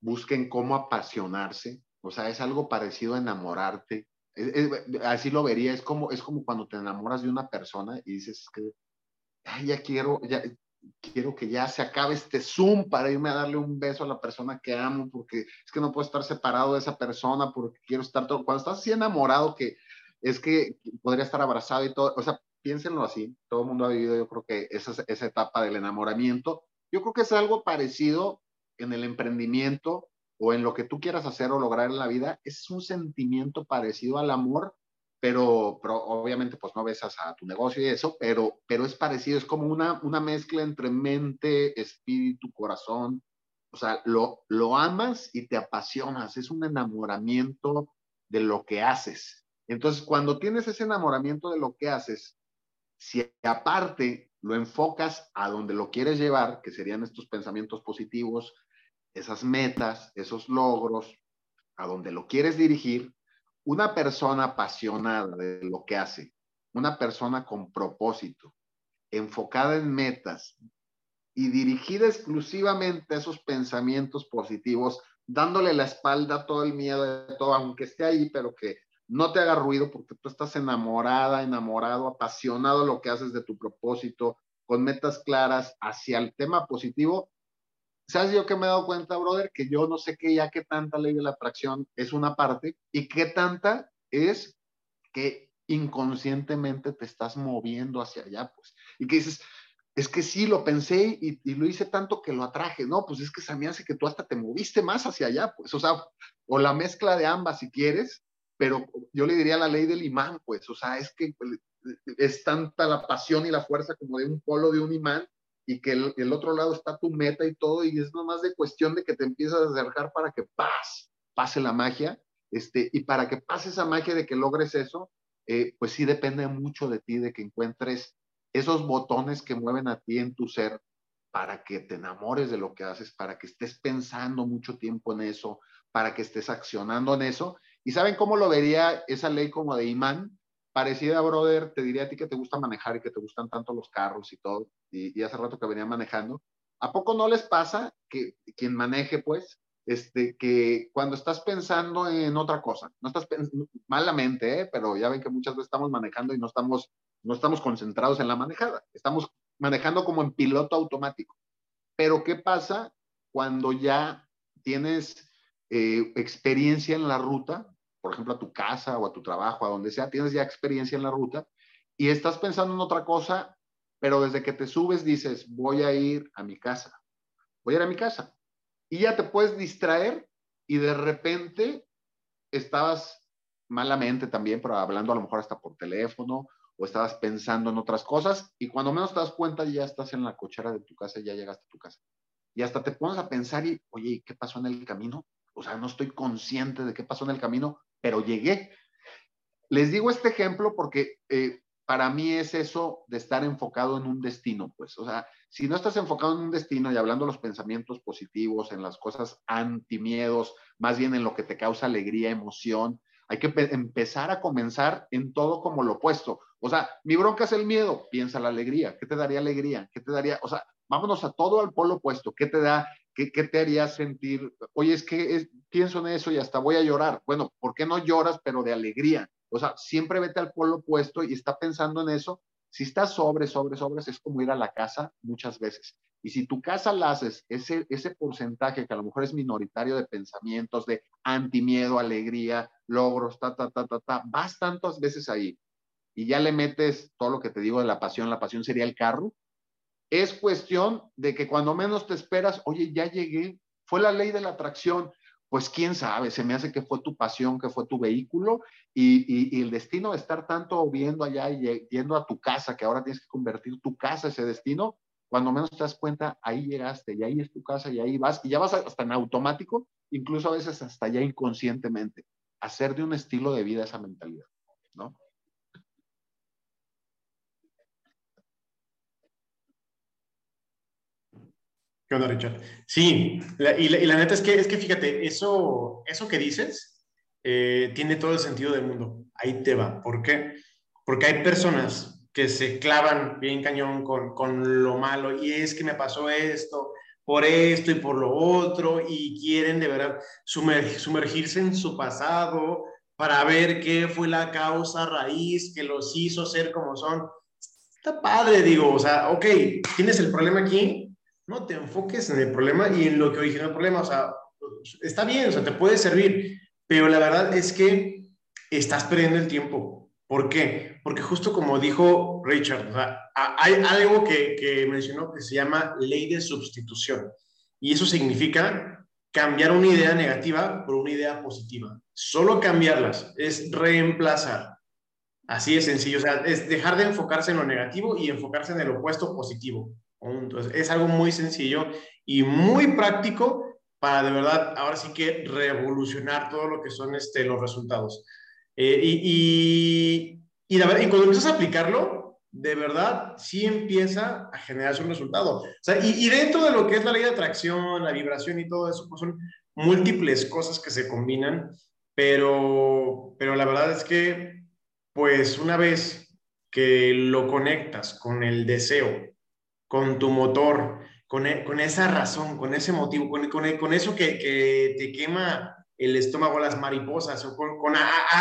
busquen cómo apasionarse, o sea, es algo parecido a enamorarte. Así lo vería, es como, es como cuando te enamoras de una persona y dices que ya quiero, ya, quiero que ya se acabe este Zoom para irme a darle un beso a la persona que amo, porque es que no puedo estar separado de esa persona, porque quiero estar todo. Cuando estás así enamorado, que es que podría estar abrazado y todo, o sea, piénsenlo así, todo el mundo ha vivido, yo creo que esa, esa etapa del enamoramiento. Yo creo que es algo parecido en el emprendimiento o en lo que tú quieras hacer o lograr en la vida, es un sentimiento parecido al amor, pero, pero obviamente pues no besas a tu negocio y eso, pero, pero es parecido, es como una, una mezcla entre mente, espíritu, corazón, o sea, lo, lo amas y te apasionas, es un enamoramiento de lo que haces. Entonces, cuando tienes ese enamoramiento de lo que haces, si aparte lo enfocas a donde lo quieres llevar, que serían estos pensamientos positivos, esas metas, esos logros, a donde lo quieres dirigir, una persona apasionada de lo que hace, una persona con propósito, enfocada en metas y dirigida exclusivamente a esos pensamientos positivos, dándole la espalda a todo el miedo de todo, aunque esté ahí, pero que no te haga ruido porque tú estás enamorada, enamorado, apasionado de lo que haces de tu propósito, con metas claras hacia el tema positivo, ¿Sabes yo que me he dado cuenta, brother? Que yo no sé qué ya qué tanta ley de la atracción es una parte y qué tanta es que inconscientemente te estás moviendo hacia allá, pues. Y que dices, es que sí, lo pensé y, y, lo hice tanto que lo atraje. No, pues es que se me hace que tú hasta te moviste más hacia allá, pues. O sea, o la mezcla de ambas si quieres, pero yo le diría la ley del imán, pues. O sea, es que es tanta la pasión y la fuerza como de un polo de un imán y que el, otro lado está tu meta y todo, y es nomás de cuestión de que te empiezas a acercar para que paz, pase la magia, este, y para que pase esa magia de que logres eso, eh, pues sí depende mucho de ti, de que encuentres esos botones que mueven a ti en tu ser para que te enamores de lo que haces, para que estés pensando mucho tiempo en eso, para que estés accionando en eso. ¿Y saben cómo lo vería esa ley como de imán? Parecida, brother, te diría a ti que te gusta manejar y que te gustan tanto los carros y todo, y, hace rato que venía manejando, ¿a poco no les pasa que quien maneje, pues, este, que cuando estás pensando en otra cosa, no estás malamente, ¿eh? pero ya ven que muchas veces estamos manejando y no estamos, no estamos concentrados en la manejada, estamos manejando como en piloto automático. Pero ¿qué pasa cuando ya tienes eh, experiencia en la ruta? Por ejemplo, a tu casa o a tu trabajo, a donde sea, tienes ya experiencia en la ruta y estás pensando en otra cosa, pero desde que te subes dices, voy a ir a mi casa, voy a ir a mi casa. Y ya te puedes distraer y de repente estabas malamente también, pero hablando a lo mejor hasta por teléfono o estabas pensando en otras cosas y cuando menos te das cuenta ya estás en la cochera de tu casa y ya llegaste a tu casa. Y hasta te pones a pensar y, oye, ¿qué pasó en el camino? O sea, no estoy consciente de qué pasó en el camino pero llegué. Les digo este ejemplo porque eh, para mí es eso de estar enfocado en un destino, pues, o sea, si no estás enfocado en un destino y hablando de los pensamientos positivos, en las cosas antimiedos, más bien en lo que te causa alegría, emoción, hay que empezar a comenzar en todo como lo opuesto. O sea, mi bronca es el miedo, piensa la alegría. ¿Qué te daría alegría? ¿Qué te daría? O sea, vámonos a todo al polo opuesto. ¿Qué te da ¿Qué, te haría sentir? Oye, es que pienso en eso y hasta voy a llorar. Bueno, ¿por qué no lloras, pero de alegría? O sea, siempre vete al polo opuesto y está pensando en eso. Si estás sobre, sobre, sobre, es como ir a la casa muchas veces. Y si tu casa la haces, ese, ese porcentaje que a lo mejor es minoritario de pensamientos, de antimiedo, alegría, logros, ta, ta, ta, ta, ta, vas tantas veces ahí y ya le metes todo lo que te digo de la pasión, la pasión sería el carro, es cuestión de que cuando menos te esperas, oye, ya llegué, fue la ley de la atracción. Pues quién sabe, se me hace que fue tu pasión, que fue tu vehículo y, el destino de estar tanto viendo allá y yendo a tu casa, que ahora tienes que convertir tu casa ese destino, cuando menos te das cuenta, ahí llegaste y ahí es tu casa y ahí vas y ya vas hasta en automático, incluso a veces hasta ya inconscientemente, hacer de un estilo de vida esa mentalidad, ¿no? Sí, y, la, neta es que, es que fíjate, eso, eso que dices eh, tiene todo el sentido del mundo. Ahí te va. ¿Por qué? Porque hay personas que se clavan bien cañón con, con lo malo y es que me pasó esto, por esto y por lo otro y quieren de verdad sumergirse en su pasado para ver qué fue la causa raíz que los hizo ser como son. Está padre, digo, o sea, ok, tienes el problema aquí, no te enfoques en el problema y en lo que originó el problema, o sea, está bien, o sea, te puede servir, pero la verdad es que estás perdiendo el tiempo. ¿Por qué? Porque justo como dijo Richard, o sea, hay algo que, que mencionó que se llama ley de sustitución. Y eso significa cambiar una idea negativa por una idea positiva. Solo cambiarlas, es reemplazar. Así de sencillo, o sea, es dejar de enfocarse en lo negativo y enfocarse en el opuesto positivo. Es algo muy sencillo y muy práctico para de verdad, ahora sí que revolucionar todo lo que son este, los resultados. Eh, y, y, cuando empiezas a aplicarlo, de verdad, sí empieza a generarse un resultado. Y, y, dentro de lo que es la ley de atracción, la vibración y todo eso, pues son múltiples cosas que se combinan, pero, pero la verdad es que, pues una vez que lo conectas con el deseo, con tu motor, con, e, con esa razón, con ese motivo, con, con, con eso que, que, te quema el estómago, las mariposas, o con, con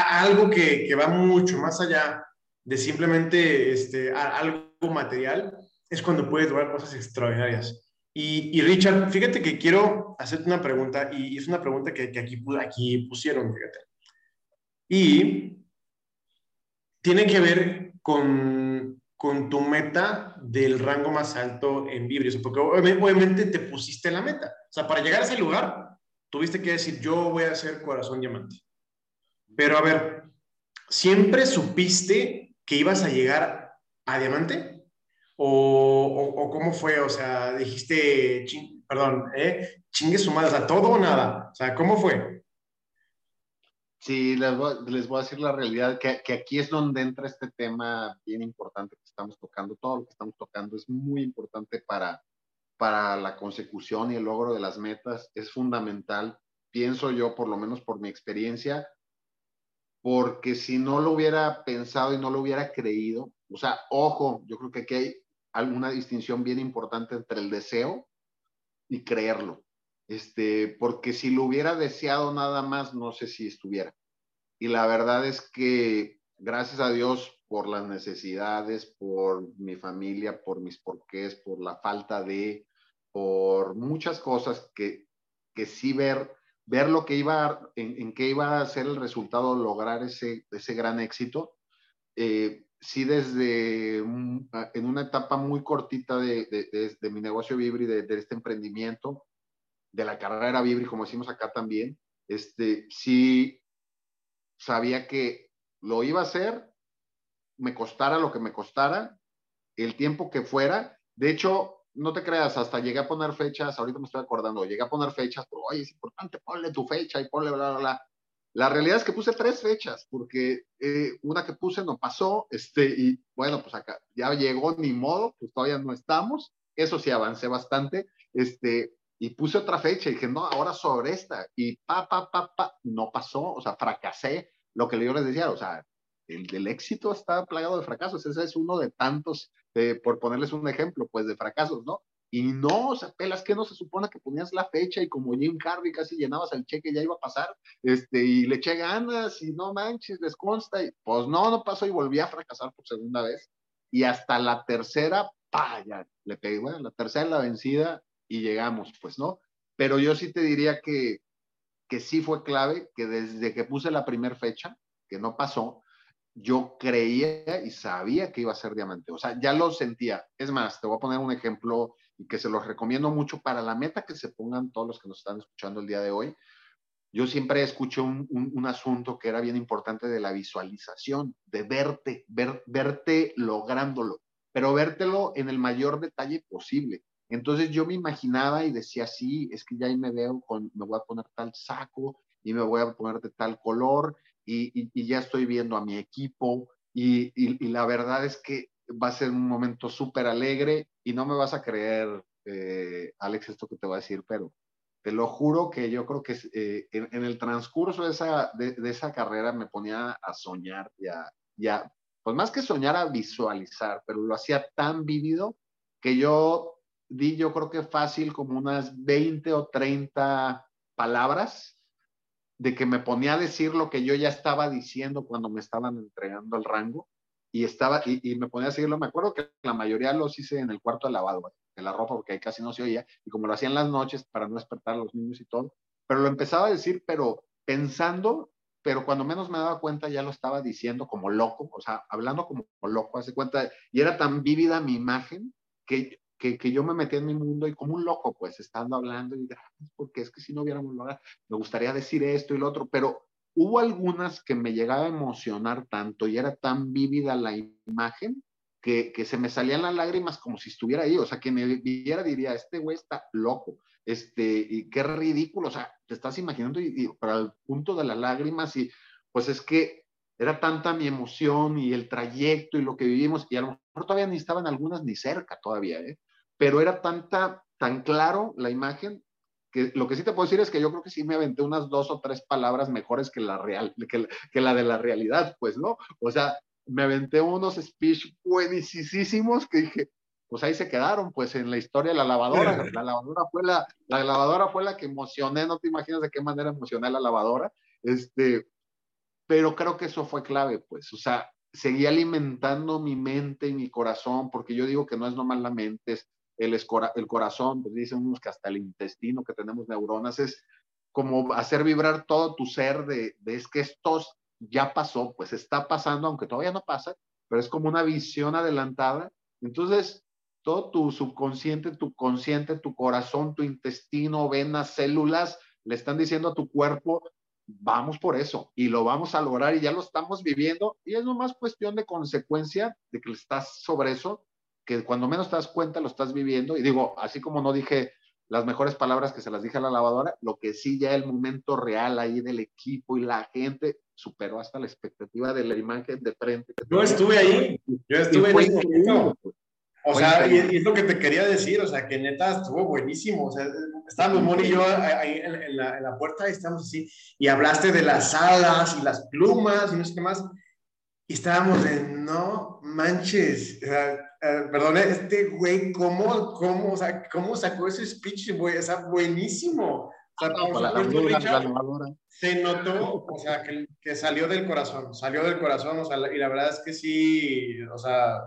algo que, que, va mucho más allá de simplemente este, algo material, es cuando puedes lograr cosas extraordinarias. Y, y, Richard, fíjate que quiero hacerte una pregunta, y es una pregunta que, que aquí, aquí pusieron, fíjate. Y tiene que ver con, con tu meta del rango más alto en Vibrio, porque obviamente te pusiste la meta. O sea, para llegar a ese lugar, tuviste que decir, yo voy a ser corazón diamante. Pero a ver, ¿siempre supiste que ibas a llegar a diamante? ¿O, o, cómo fue? O sea, dijiste, perdón, ¿eh? chingue su madre, o sea, todo o nada. O sea, ¿cómo fue? Sí, les voy, les voy a decir la realidad, que, que, aquí es donde entra este tema bien importante que estamos tocando. Todo lo que estamos tocando es muy importante para, para la consecución y el logro de las metas es fundamental, pienso yo, por lo menos por mi experiencia, porque si no lo hubiera pensado y no lo hubiera creído, o sea, ojo, yo creo que aquí hay alguna distinción bien importante entre el deseo y creerlo. Este, porque si lo hubiera deseado nada más, no sé si estuviera. Y la verdad es que, gracias a Dios, por las necesidades, por mi familia, por mis porqués, por la falta de, por muchas cosas que, que sí ver, ver lo que iba, en, en qué iba a ser el resultado, lograr ese, ese gran éxito. Eh, sí, desde en una etapa muy cortita de, de, de mi negocio Vibri, de, este emprendimiento, de la carrera Vibri, como decimos acá también, este, sí sabía que lo iba a hacer me costara lo que me costara, el tiempo que fuera. De hecho, no te creas, hasta llegué a poner fechas, ahorita me estoy acordando, llegué a poner fechas, pero oye, es importante, ponle tu fecha y ponle bla, bla, bla. La realidad es que puse tres fechas, porque eh, una que puse no pasó, este, y bueno, pues acá ya llegó, ni modo, pues todavía no estamos. Eso sí, avancé bastante, este, y puse otra fecha y dije, no, ahora sobre esta, y pa, pa, pa, pa, no pasó, o sea, fracasé, lo que yo les decía, o sea, el, éxito está plagado de fracasos. Ese es uno de tantos, por ponerles un ejemplo, pues de fracasos, ¿no? Y no, o sea, pelas que no se supone que ponías la fecha y como Jim Carrey casi llenabas el cheque ya iba a pasar, este, y le eché ganas y no manches, les consta, y pues no, no pasó y volví a fracasar por segunda vez. Y hasta la tercera, pa, ya le pegué, bueno, la tercera la vencida y llegamos, pues, ¿no? Pero yo sí te diría que, que sí fue clave, que desde que puse la primera fecha, que no pasó, yo creía y sabía que iba a ser diamante. O sea, ya lo sentía. Es más, te voy a poner un ejemplo y que se los recomiendo mucho para la meta que se pongan todos los que nos están escuchando el día de hoy. Yo siempre escucho un, un, asunto que era bien importante de la visualización, de verte, ver, verte lográndolo, pero vértelo en el mayor detalle posible. Entonces yo me imaginaba y decía, sí, es que ya ahí me veo con, me voy a poner tal saco y me voy a poner de tal color y, ya estoy viendo a mi equipo y, la verdad es que va a ser un momento súper alegre y no me vas a creer, eh, Alex, esto que te voy a decir, pero te lo juro que yo creo que eh, en, el transcurso de esa, de, esa carrera me ponía a soñar ya, ya, pues más que soñar a visualizar, pero lo hacía tan vívido que yo di yo creo que fácil como unas 20 o 30 palabras de que me ponía a decir lo que yo ya estaba diciendo cuando me estaban entregando el rango y estaba y, me ponía a decirlo. Me acuerdo que la mayoría los hice en el cuarto de lavado de la ropa porque ahí casi no se oía y como lo hacía en las noches para no despertar a los niños y todo, pero lo empezaba a decir, pero pensando, pero cuando menos me daba cuenta ya lo estaba diciendo como loco, o sea, hablando como loco, hace cuenta, y era tan vívida mi imagen que que, yo me metí en mi mundo y como un loco, pues, estando hablando y porque es que si no hubiéramos logrado, me gustaría decir esto y lo otro, pero hubo algunas que me llegaba a emocionar tanto y era tan vívida la imagen que, que se me salían las lágrimas como si estuviera ahí, o sea, que me viera diría, este güey está loco, este, y qué ridículo, o sea, te estás imaginando y, y para el punto de las lágrimas y pues es que era tanta mi emoción y el trayecto y lo que vivimos, y a lo mejor todavía ni estaban algunas ni cerca todavía, ¿eh? Pero era tanta, tan claro la imagen que lo que sí te puedo decir es que yo creo que sí me aventé unas dos o tres palabras mejores que la real, que, que la de la realidad, pues, ¿no? O sea, me aventé unos speech buenísimos que dije, pues ahí se quedaron, pues en la historia de la lavadora. La lavadora fue la, la lavadora fue la que emocioné, no te imaginas de qué manera emocioné la lavadora. Este, pero creo que eso fue clave, pues, o sea, seguí alimentando mi mente y mi corazón, porque yo digo que no es nomás la mente, es el, el corazón, pues dicen unos que hasta el intestino, que tenemos neuronas, es como hacer vibrar todo tu ser de, de es que esto ya pasó, pues está pasando, aunque todavía no pasa, pero es como una visión adelantada. Entonces, todo tu subconsciente, tu consciente, tu corazón, tu intestino, venas, células, le están diciendo a tu cuerpo, vamos por eso y lo vamos a lograr y ya lo estamos viviendo y es nomás cuestión de consecuencia de que estás sobre eso, que cuando menos te das cuenta lo estás viviendo y digo, así como no dije las mejores palabras que se las dije a la lavadora, lo que sí ya el momento real ahí del equipo y la gente superó hasta la expectativa de la imagen de frente. Yo estuve ahí, yo estuve en o sea, y, es lo que te quería decir, o sea, que neta estuvo buenísimo. O sea, estábamos Moni y yo ahí en, la, en, la, puerta, y estábamos así, y hablaste de las alas y las plumas y no sé qué más. Y estábamos de, no manches, o sea, eh, perdón, este güey, ¿cómo, cómo, o sea, cómo sacó ese speech, güey? O sea, buenísimo. O sea, ah, se notó, o sea, que, que, salió del corazón, salió del corazón, o sea, y la verdad es que sí, o sea,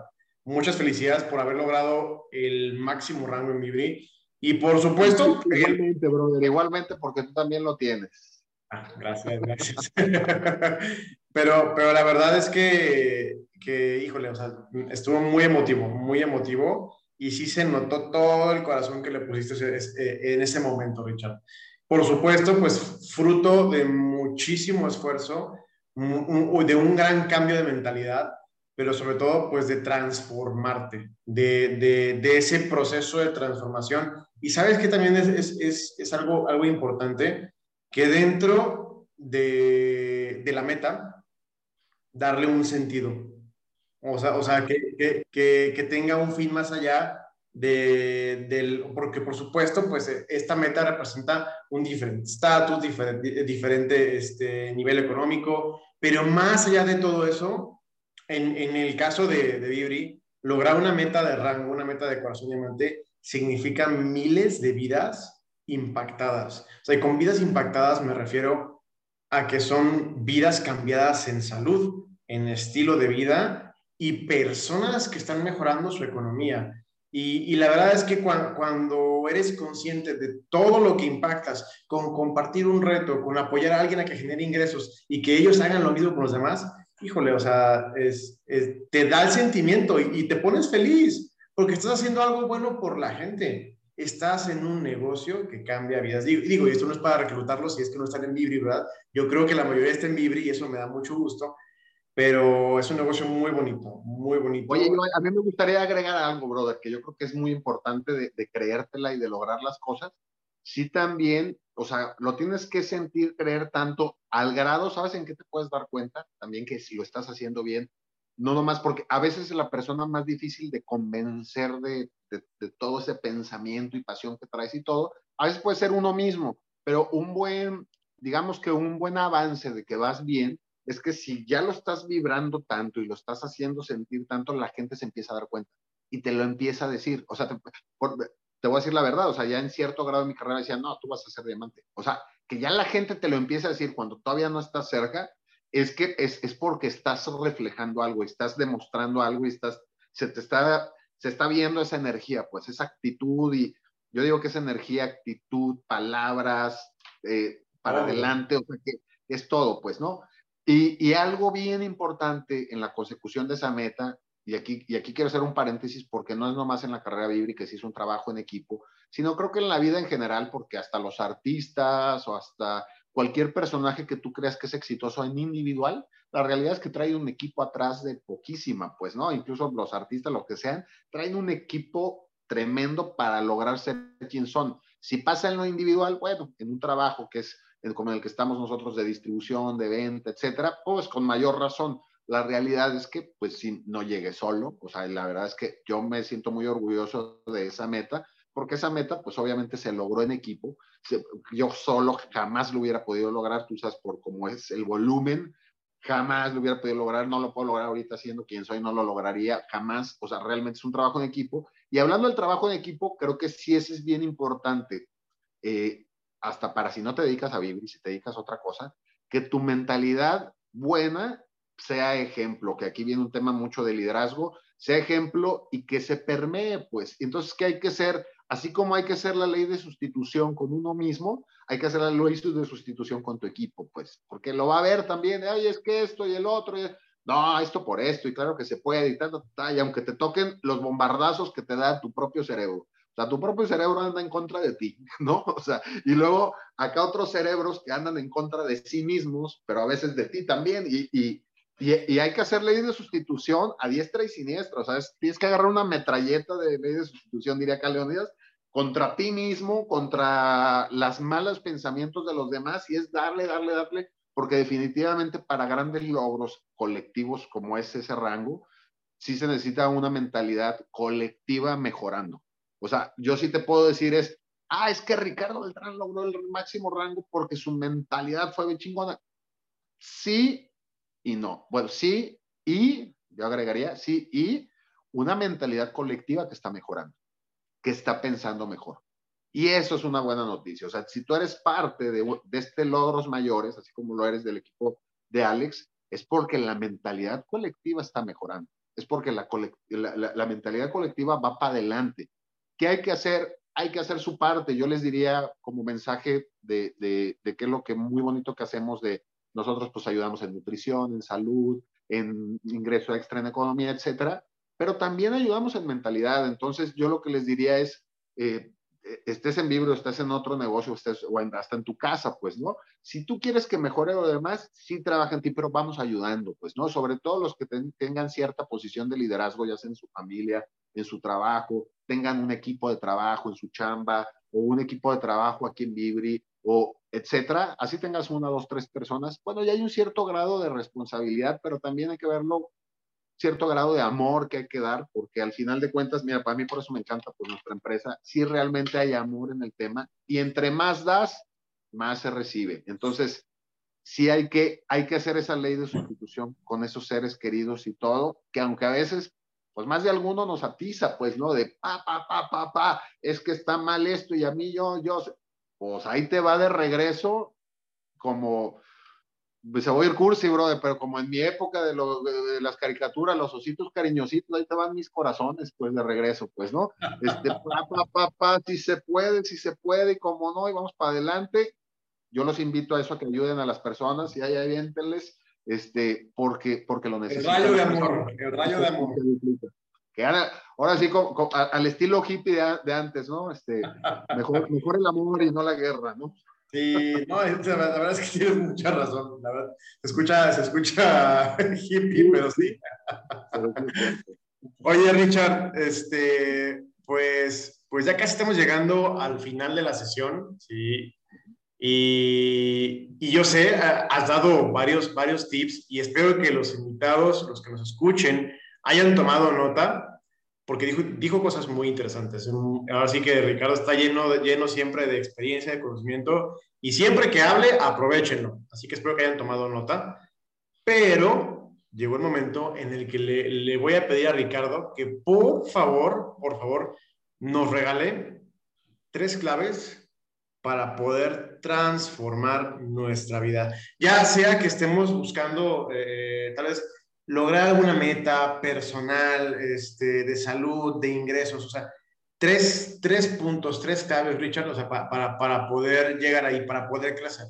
muchas felicidades por haber logrado el máximo rango en Vibri. Y por supuesto... Igualmente, brother, igualmente porque tú también lo tienes. Ah, gracias, gracias. pero, pero la verdad es que, que, híjole, o sea, estuvo muy emotivo, muy emotivo. Y sí se notó todo el corazón que le pusiste eh, en ese momento, Richard. Por supuesto, pues fruto de muchísimo esfuerzo, de un gran cambio de mentalidad pero sobre todo pues de transformarte, de, de, de ese proceso de transformación. Y sabes que también es, es, es, algo, algo importante, que dentro de, de, la meta, darle un sentido. O sea, o sea que, que, que, tenga un fin más allá de, del, porque por supuesto, pues esta meta representa un diferente estatus, diferente, diferente este, nivel económico, pero más allá de todo eso, en, en el caso de, de Vibri, lograr una meta de rango, una meta de corazón diamante, significa miles de vidas impactadas. O sea, y con vidas impactadas me refiero a que son vidas cambiadas en salud, en estilo de vida y personas que están mejorando su economía. Y, la verdad es que cuando, eres consciente de todo lo que impactas, con compartir un reto, con apoyar a alguien a que genere ingresos y que ellos hagan lo mismo con los demás, híjole, o sea, te da el sentimiento y, te pones feliz porque estás haciendo algo bueno por la gente. Estás en un negocio que cambia vidas. Digo, y esto no es para reclutarlos si es que no están en Vibri, ¿verdad? Yo creo que la mayoría está en Vibri y eso me da mucho gusto, pero es un negocio muy bonito, muy bonito. Oye, a mí me gustaría agregar algo, brother, que yo creo que es muy importante de, creértela y de lograr las cosas. Sí también o sea, lo tienes que sentir, creer tanto al grado, ¿sabes en qué te puedes dar cuenta? También que si lo estás haciendo bien, no nomás porque a veces es la persona más difícil de convencer de, de, todo ese pensamiento y pasión que traes y todo, a veces puede ser uno mismo, pero un buen, digamos que un buen avance de que vas bien, es que si ya lo estás vibrando tanto y lo estás haciendo sentir tanto, la gente se empieza a dar cuenta y te lo empieza a decir. O sea, te, te voy a decir la verdad, o sea, ya en cierto grado de mi carrera decían, no, tú vas a ser diamante. O sea, que ya la gente te lo empieza a decir cuando todavía no estás cerca, es que es, es porque estás reflejando algo, estás demostrando algo y estás, se te está, se está viendo esa energía, pues esa actitud y yo digo que esa energía, actitud, palabras, eh, para adelante, o sea, que es todo, pues, ¿no? Y, y, algo bien importante en la consecución de esa meta, y aquí, y aquí quiero hacer un paréntesis porque no es nomás en la carrera bíblica que se hizo un trabajo en equipo, sino creo que en la vida en general, porque hasta los artistas o hasta cualquier personaje que tú creas que es exitoso en individual, la realidad es que trae un equipo atrás de poquísima, pues, ¿no? Incluso los artistas, lo que sean, traen un equipo tremendo para lograr ser quien son. Si pasa en lo individual, bueno, en un trabajo que es como el que estamos nosotros de distribución, de venta, etcétera, pues con mayor razón. La realidad es que, pues, si no llegué solo, o sea, la verdad es que yo me siento muy orgulloso de esa meta, porque esa meta, pues obviamente se logró en equipo. Yo solo jamás lo hubiera podido lograr, tú sabes, por cómo es el volumen, jamás lo hubiera podido lograr, no lo puedo lograr ahorita siendo quien soy, no lo lograría jamás, o sea, realmente es un trabajo en equipo. Y hablando del trabajo en equipo, creo que sí es bien importante, eh, hasta para si no te dedicas a vivir, si te dedicas a otra cosa, que tu mentalidad buena sea ejemplo, que aquí viene un tema mucho de liderazgo, sea ejemplo y que se permee, pues. Entonces, ¿qué hay que ser? Así como hay que hacer la ley de sustitución con uno mismo, hay que hacer la ley de sustitución con tu equipo, pues, porque lo va a ver también, ay, es que esto y el otro, no, esto por esto, y claro que se puede, y, y aunque te toquen los bombardazos que te da tu propio cerebro. O sea, tu propio cerebro anda en contra de ti, ¿no? O sea, y luego acá otros cerebros que andan en contra de sí mismos, pero a veces de ti también, y, y, y, hay que hacer ley de sustitución a diestra y siniestra. O sea, tienes que agarrar una metralleta de ley de sustitución, diría Leonidas, contra ti mismo, contra las malos pensamientos de los demás, y es darle, darle, darle, porque definitivamente para grandes logros colectivos como es ese rango, sí se necesita una mentalidad colectiva mejorando. O sea, yo sí te puedo decir es, ah, es que Ricardo Beltrán logró el máximo rango porque su mentalidad fue chingona. Sí, y no. Bueno, sí y, yo agregaría, sí y una mentalidad colectiva que está mejorando, que está pensando mejor. Y eso es una buena noticia. O sea, si tú eres parte de, de este logros mayores, así como lo eres del equipo de Alex, es porque la mentalidad colectiva está mejorando. Es porque la, la, la mentalidad colectiva va para adelante. ¿Qué hay que hacer? Hay que hacer su parte. Yo les diría como mensaje de, de, de qué es lo que muy bonito que hacemos de nosotros pues ayudamos en nutrición, en salud, en ingreso extra en economía, etcétera, pero también ayudamos en mentalidad. Entonces yo lo que les diría es, eh, estés en Vibro, estés en otro negocio, estés, o hasta en tu casa, pues, ¿no? Si tú quieres que mejore lo demás, sí trabaja en ti, pero vamos ayudando, pues, ¿no? Sobre todo los que tengan cierta posición de liderazgo, ya sea en su familia, en su trabajo, tengan un equipo de trabajo en su chamba, o un equipo de trabajo aquí en Vibri, o etcétera, así tengas una, dos, tres personas, bueno, ya hay un cierto grado de responsabilidad, pero también hay que verlo, cierto grado de amor que hay que dar, porque al final de cuentas, mira, para mí por eso me encanta pues nuestra empresa, si realmente hay amor en el tema, y entre más das, más se recibe. Entonces, sí hay que, hay que hacer esa ley de sustitución con esos seres queridos y todo, que aunque a veces pues más de alguno nos atiza, pues, ¿no? De pa, pa, pa, pa, pa, es que está mal esto y a mí yo, yo, pues ahí te va de regreso como, pues se voy a ir cursi, brother, pero como en mi época de, de, las caricaturas, los ositos cariñositos, ahí te van mis corazones, pues de regreso, pues, ¿no? Este, pa, pa, pa, pa, si se puede, si se puede, y como no, y vamos para adelante. Yo los invito a eso, a que ayuden a las personas y ahí aviéntenles, este, porque, porque lo necesitan. El rayo de amor, el rayo de amor. Que ahora, ahora sí, al estilo hippie de, antes, ¿no? Este, mejor, mejor el amor y no la guerra, ¿no? Sí, no, la verdad es que tienes mucha razón. La verdad, se escucha, se escucha hippie, pero sí. Oye, Richard, este, pues, pues ya casi estamos llegando al final de la sesión, sí. Y, y, yo sé, has dado varios, varios tips y espero que los invitados, los que nos escuchen, hayan tomado nota, porque dijo, dijo cosas muy interesantes. Ahora sí que Ricardo está lleno, lleno siempre de experiencia, de conocimiento, y siempre que hable, aprovechenlo. Así que espero que hayan tomado nota. Pero llegó el momento en el que le, voy a pedir a Ricardo que por favor, por favor, nos regale tres claves para poder transformar nuestra vida. Ya sea que estemos buscando eh, tal vez lograr alguna meta personal, este, de salud, de ingresos, o sea, tres, tres puntos, tres claves, Richard, o sea, para, para poder llegar ahí, para poder crecer.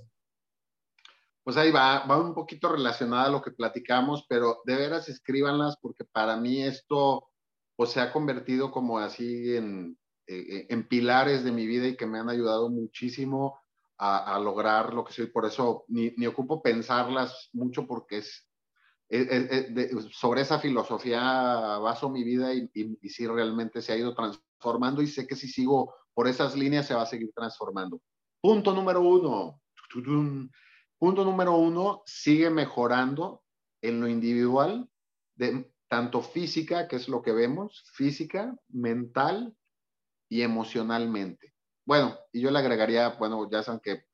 Pues ahí va, va un poquito relacionada a lo que platicamos, pero de veras escríbanlas porque para mí esto pues se ha convertido como así en, eh, en pilares de mi vida y que me han ayudado muchísimo a, lograr lo que soy. Por eso ni, ni ocupo pensarlas mucho porque es, sobre esa filosofía baso mi vida y, y, sí realmente se ha ido transformando y sé que si sigo por esas líneas se va a seguir transformando. Punto número uno. Punto número uno, sigue mejorando en lo individual, de, tanto física, que es lo que vemos, física, mental y emocionalmente. Bueno, y yo le agregaría, bueno, ya saben que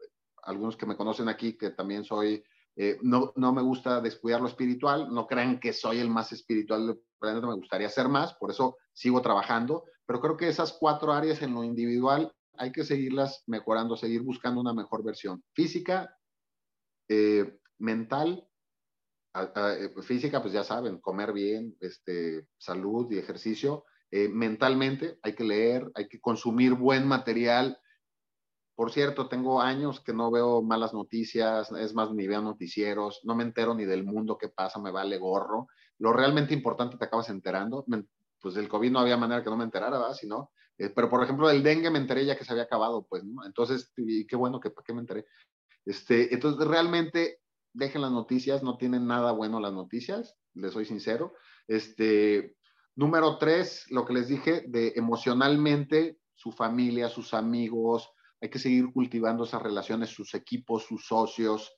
algunos que me conocen aquí, que también soy, eh, no, no me gusta descuidar lo espiritual, no crean que soy el más espiritual del me gustaría ser más, por eso sigo trabajando, pero creo que esas cuatro áreas en lo individual hay que seguirlas mejorando, seguir buscando una mejor versión. Física, eh, mental, eh, física, pues ya saben, comer bien, este, salud y ejercicio, mentalmente, hay que leer, hay que consumir buen material. Por cierto, tengo años que no veo malas noticias, es más, ni veo noticieros, no me entero ni del mundo que pasa, me vale gorro. Lo realmente importante te acabas enterando. pues del COVID no había manera que no me enterara, ¿verdad? Si no, eh, pero por ejemplo, del dengue me enteré ya que se había acabado, pues, ¿no? Entonces, y qué bueno que qué me enteré. Este, entonces, realmente, dejen las noticias, no tienen nada bueno las noticias, les soy sincero. Este, Número tres, lo que les dije, de emocionalmente, su familia, sus amigos, hay que seguir cultivando esas relaciones, sus equipos, sus socios.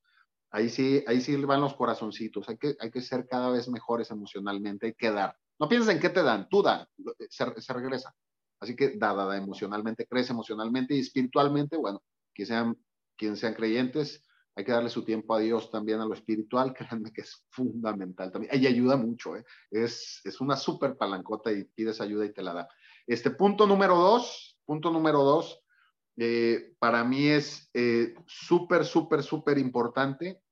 Ahí sí, ahí sí van los corazoncitos. Hay que, hay que ser cada vez mejores emocionalmente, hay que dar. No pienses en qué te dan, tú da, se, regresa. Así que da, da, da emocionalmente, crece emocionalmente y espiritualmente, bueno, que sean, quien sean creyentes, hay que darle su tiempo a Dios también a lo espiritual, créanme que es fundamental también. Ella ayuda mucho, ¿eh? es, es una súper palancota y pides ayuda y te la da. Este punto número dos, punto número dos, eh, para mí es eh, súper, súper, súper importante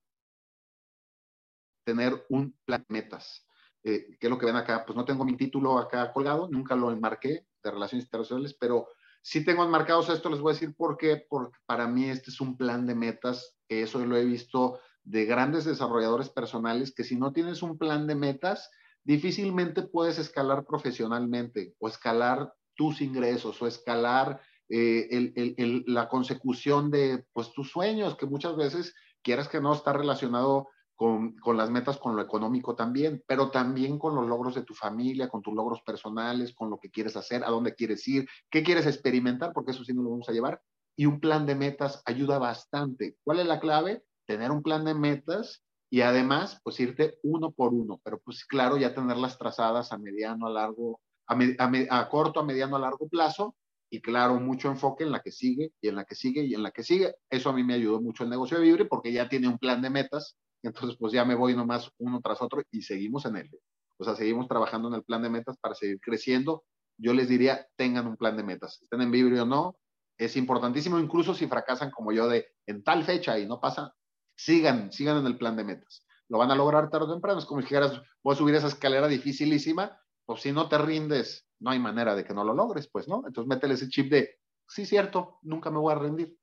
tener un plan de metas. ¿Qué es lo que ven acá? Pues no tengo mi título acá colgado, nunca lo enmarqué de relaciones internacionales, pero sí tengo enmarcados esto, les voy a decir por qué, porque para mí este es un plan de metas eso lo he visto de grandes desarrolladores personales, que si no tienes un plan de metas, difícilmente puedes escalar profesionalmente o escalar tus ingresos o escalar eh, la consecución de pues, tus sueños, que muchas veces quieras que no está relacionado con, las metas, con lo económico también, pero también con los logros de tu familia, con tus logros personales, con lo que quieres hacer, a dónde quieres ir, qué quieres experimentar, porque eso sí no lo vamos a llevar, y un plan de metas ayuda bastante. ¿Cuál es la clave? Tener un plan de metas y además, pues irte uno por uno, pero pues claro, ya tenerlas trazadas a mediano, a largo, a, corto, a mediano, a largo plazo y claro, mucho enfoque en la que sigue y en la que sigue y en la que sigue. Eso a mí me ayudó mucho el negocio de Vibre porque ya tiene un plan de metas, entonces pues ya me voy nomás uno tras otro y seguimos en él. O sea, seguimos trabajando en el plan de metas para seguir creciendo. Yo les diría, tengan un plan de metas, estén en Vibre o no, es importantísimo, incluso si fracasan como yo de en tal fecha y no pasa, sigan, sigan en el plan de metas. Lo van a lograr tarde o temprano. Es como si dijeras, voy a subir esa escalera dificilísima, pues si no te rindes, no hay manera de que no lo logres, pues, ¿no? Entonces métele ese chip de, sí, cierto, nunca me voy a rendir,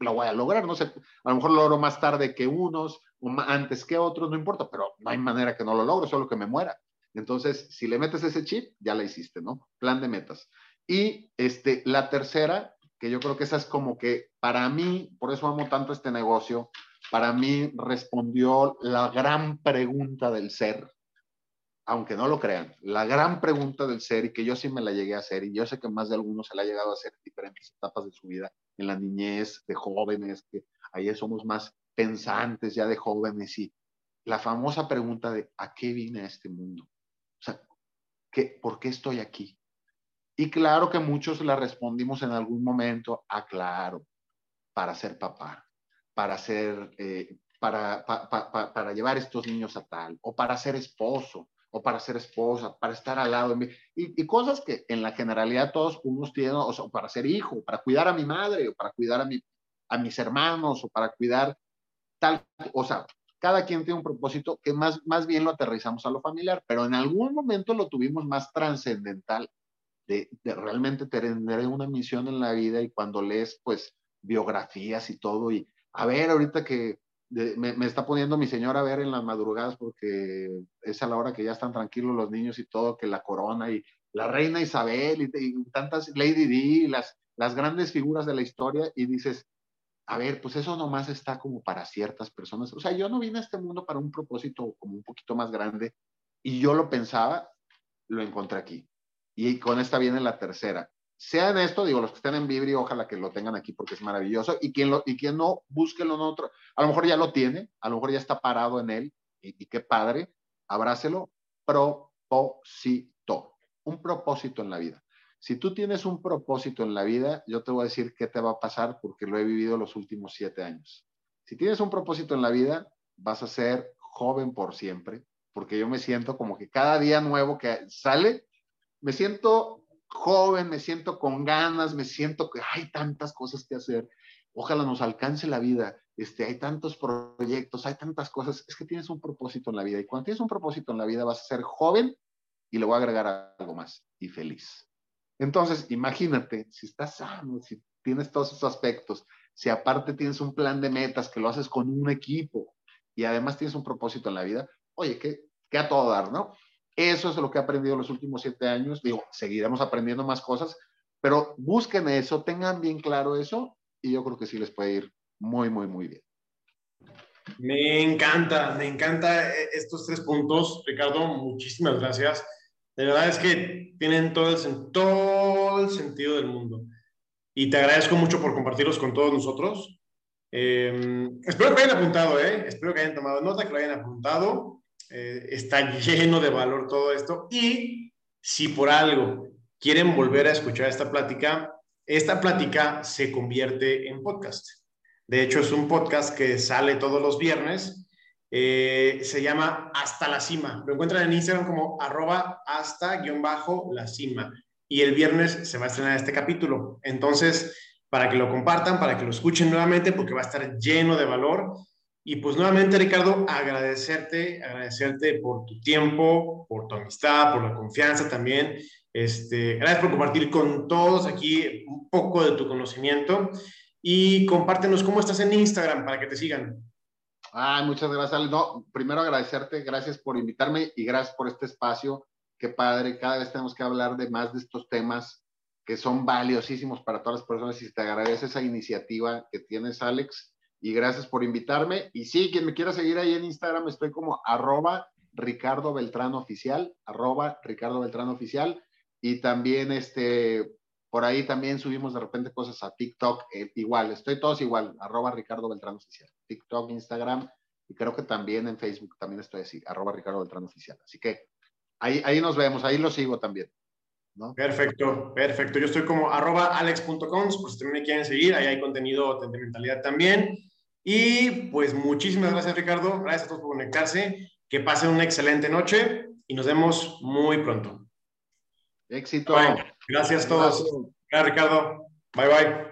lo voy a lograr, no sé, a lo mejor lo logro más tarde que unos, o antes que otros, no importa, pero no hay manera que no lo logre, solo que me muera. Entonces, si le metes ese chip, ya la hiciste, ¿no? Plan de metas. Y este, la tercera, que yo creo que esa es como que para mí, por eso amo tanto este negocio, para mí respondió la gran pregunta del ser, aunque no lo crean, la gran pregunta del ser y que yo sí me la llegué a hacer y yo sé que más de algunos se la ha llegado a hacer en diferentes etapas de su vida, en la niñez, de jóvenes, que ahí somos más pensantes ya de jóvenes y la famosa pregunta de ¿a qué vine a este mundo? O sea, ¿qué, ¿por qué estoy aquí? Y claro que muchos la respondimos en algún momento, ah, claro, para ser papá, para ser, eh, para, para llevar estos niños a tal, o para ser esposo, o para ser esposa, para estar al lado de mí, y, cosas que en la generalidad todos unos tienen, o sea, para ser hijo, para cuidar a mi madre, o para cuidar a, mi, a mis hermanos, o para cuidar tal, o sea, cada quien tiene un propósito que más, más bien lo aterrizamos a lo familiar, pero en algún momento lo tuvimos más trascendental, de, de, realmente tener una misión en la vida y cuando lees, pues, biografías y todo, y a ver, ahorita que me, está poniendo mi señora a ver en las madrugadas porque es a la hora que ya están tranquilos los niños y todo, que la corona y la reina Isabel y, tantas Lady Di, las, las grandes figuras de la historia y dices, a ver, pues eso nomás está como para ciertas personas. O sea, yo no vine a este mundo para un propósito como un poquito más grande y yo lo pensaba, lo encontré aquí. Y con esta viene la tercera sean esto, digo, los que estén en Vibri, ojalá que lo tengan aquí porque es maravilloso. Y quien, lo, y quien no, búsquelo en otro. A lo mejor ya lo tiene, a lo mejor ya está parado en él, y, qué padre, abrácelo. Propósito. Un propósito en la vida. Si tú tienes un propósito en la vida, yo te voy a decir qué te va a pasar porque lo he vivido los últimos siete años. Si tienes un propósito en la vida, vas a ser joven por siempre, porque yo me siento como que cada día nuevo que sale, me siento joven, me siento con ganas, me siento que hay tantas cosas que hacer. Ojalá nos alcance la vida. Este, hay tantos proyectos, hay tantas cosas. Es que tienes un propósito en la vida. Y cuando tienes un propósito en la vida, vas a ser joven y le voy a agregar algo más y feliz. Entonces, imagínate, si estás sano, si tienes todos esos aspectos, si aparte tienes un plan de metas que lo haces con un equipo y además tienes un propósito en la vida, oye, que, que a todo dar, ¿no? Eso es lo que he aprendido los últimos siete años. Digo, seguiremos aprendiendo más cosas, pero busquen eso, tengan bien claro eso y yo creo que sí les puede ir muy, muy, muy bien. Me encanta, me encanta eh, estos tres puntos, Ricardo. Muchísimas gracias. De verdad es que tienen todo el, todo el sentido del mundo. Y te agradezco mucho por compartirlos con todos nosotros. Em, espero que hayan apuntado, ¿eh? Espero que hayan tomado nota, que lo hayan apuntado. Eh, está lleno de valor todo esto. Y si por algo quieren volver a escuchar esta plática, esta plática se convierte en podcast. De hecho, es un podcast que sale todos los viernes. Eh, se llama Hasta la Cima. Lo encuentran en Instagram como arroba hasta guion bajo la cima. Y el viernes se va a estrenar este capítulo. Entonces, para que lo compartan, para que lo escuchen nuevamente, porque va a estar lleno de valor. Y pues nuevamente, Ricardo, agradecerte, agradecerte por tu tiempo, por tu amistad, por la confianza también. Este, gracias por compartir con todos aquí un poco de tu conocimiento y compártenos cómo estás en Instagram para que te sigan. Ay, muchas gracias. No, primero agradecerte, gracias por invitarme y gracias por este espacio. Qué padre, cada vez tenemos que hablar de más de estos temas que son valiosísimos para todas las personas y te agradece esa iniciativa que tienes, Alex y gracias por invitarme. Y sí, quien me quiera seguir ahí en Instagram, estoy como arroba Ricardo Beltrán Oficial, arroba Ricardo Beltrán Oficial. Y también este, por ahí también subimos de repente cosas a TikTok, eh, igual, estoy todos igual, arroba Ricardo Beltrán Oficial, TikTok, Instagram, y creo que también en Facebook también estoy así, arroba Ricardo Beltrán Oficial. Así que ahí, ahí nos vemos, ahí lo sigo también. Perfecto, perfecto. Yo estoy como arroba alex.com, pues también me quieren seguir, ahí hay contenido de mentalidad también. Y pues muchísimas gracias Ricardo, gracias a todos por conectarse, que pasen una excelente noche y nos vemos muy pronto. Éxito. Gracias a todos. Gracias Ricardo. Bye bye.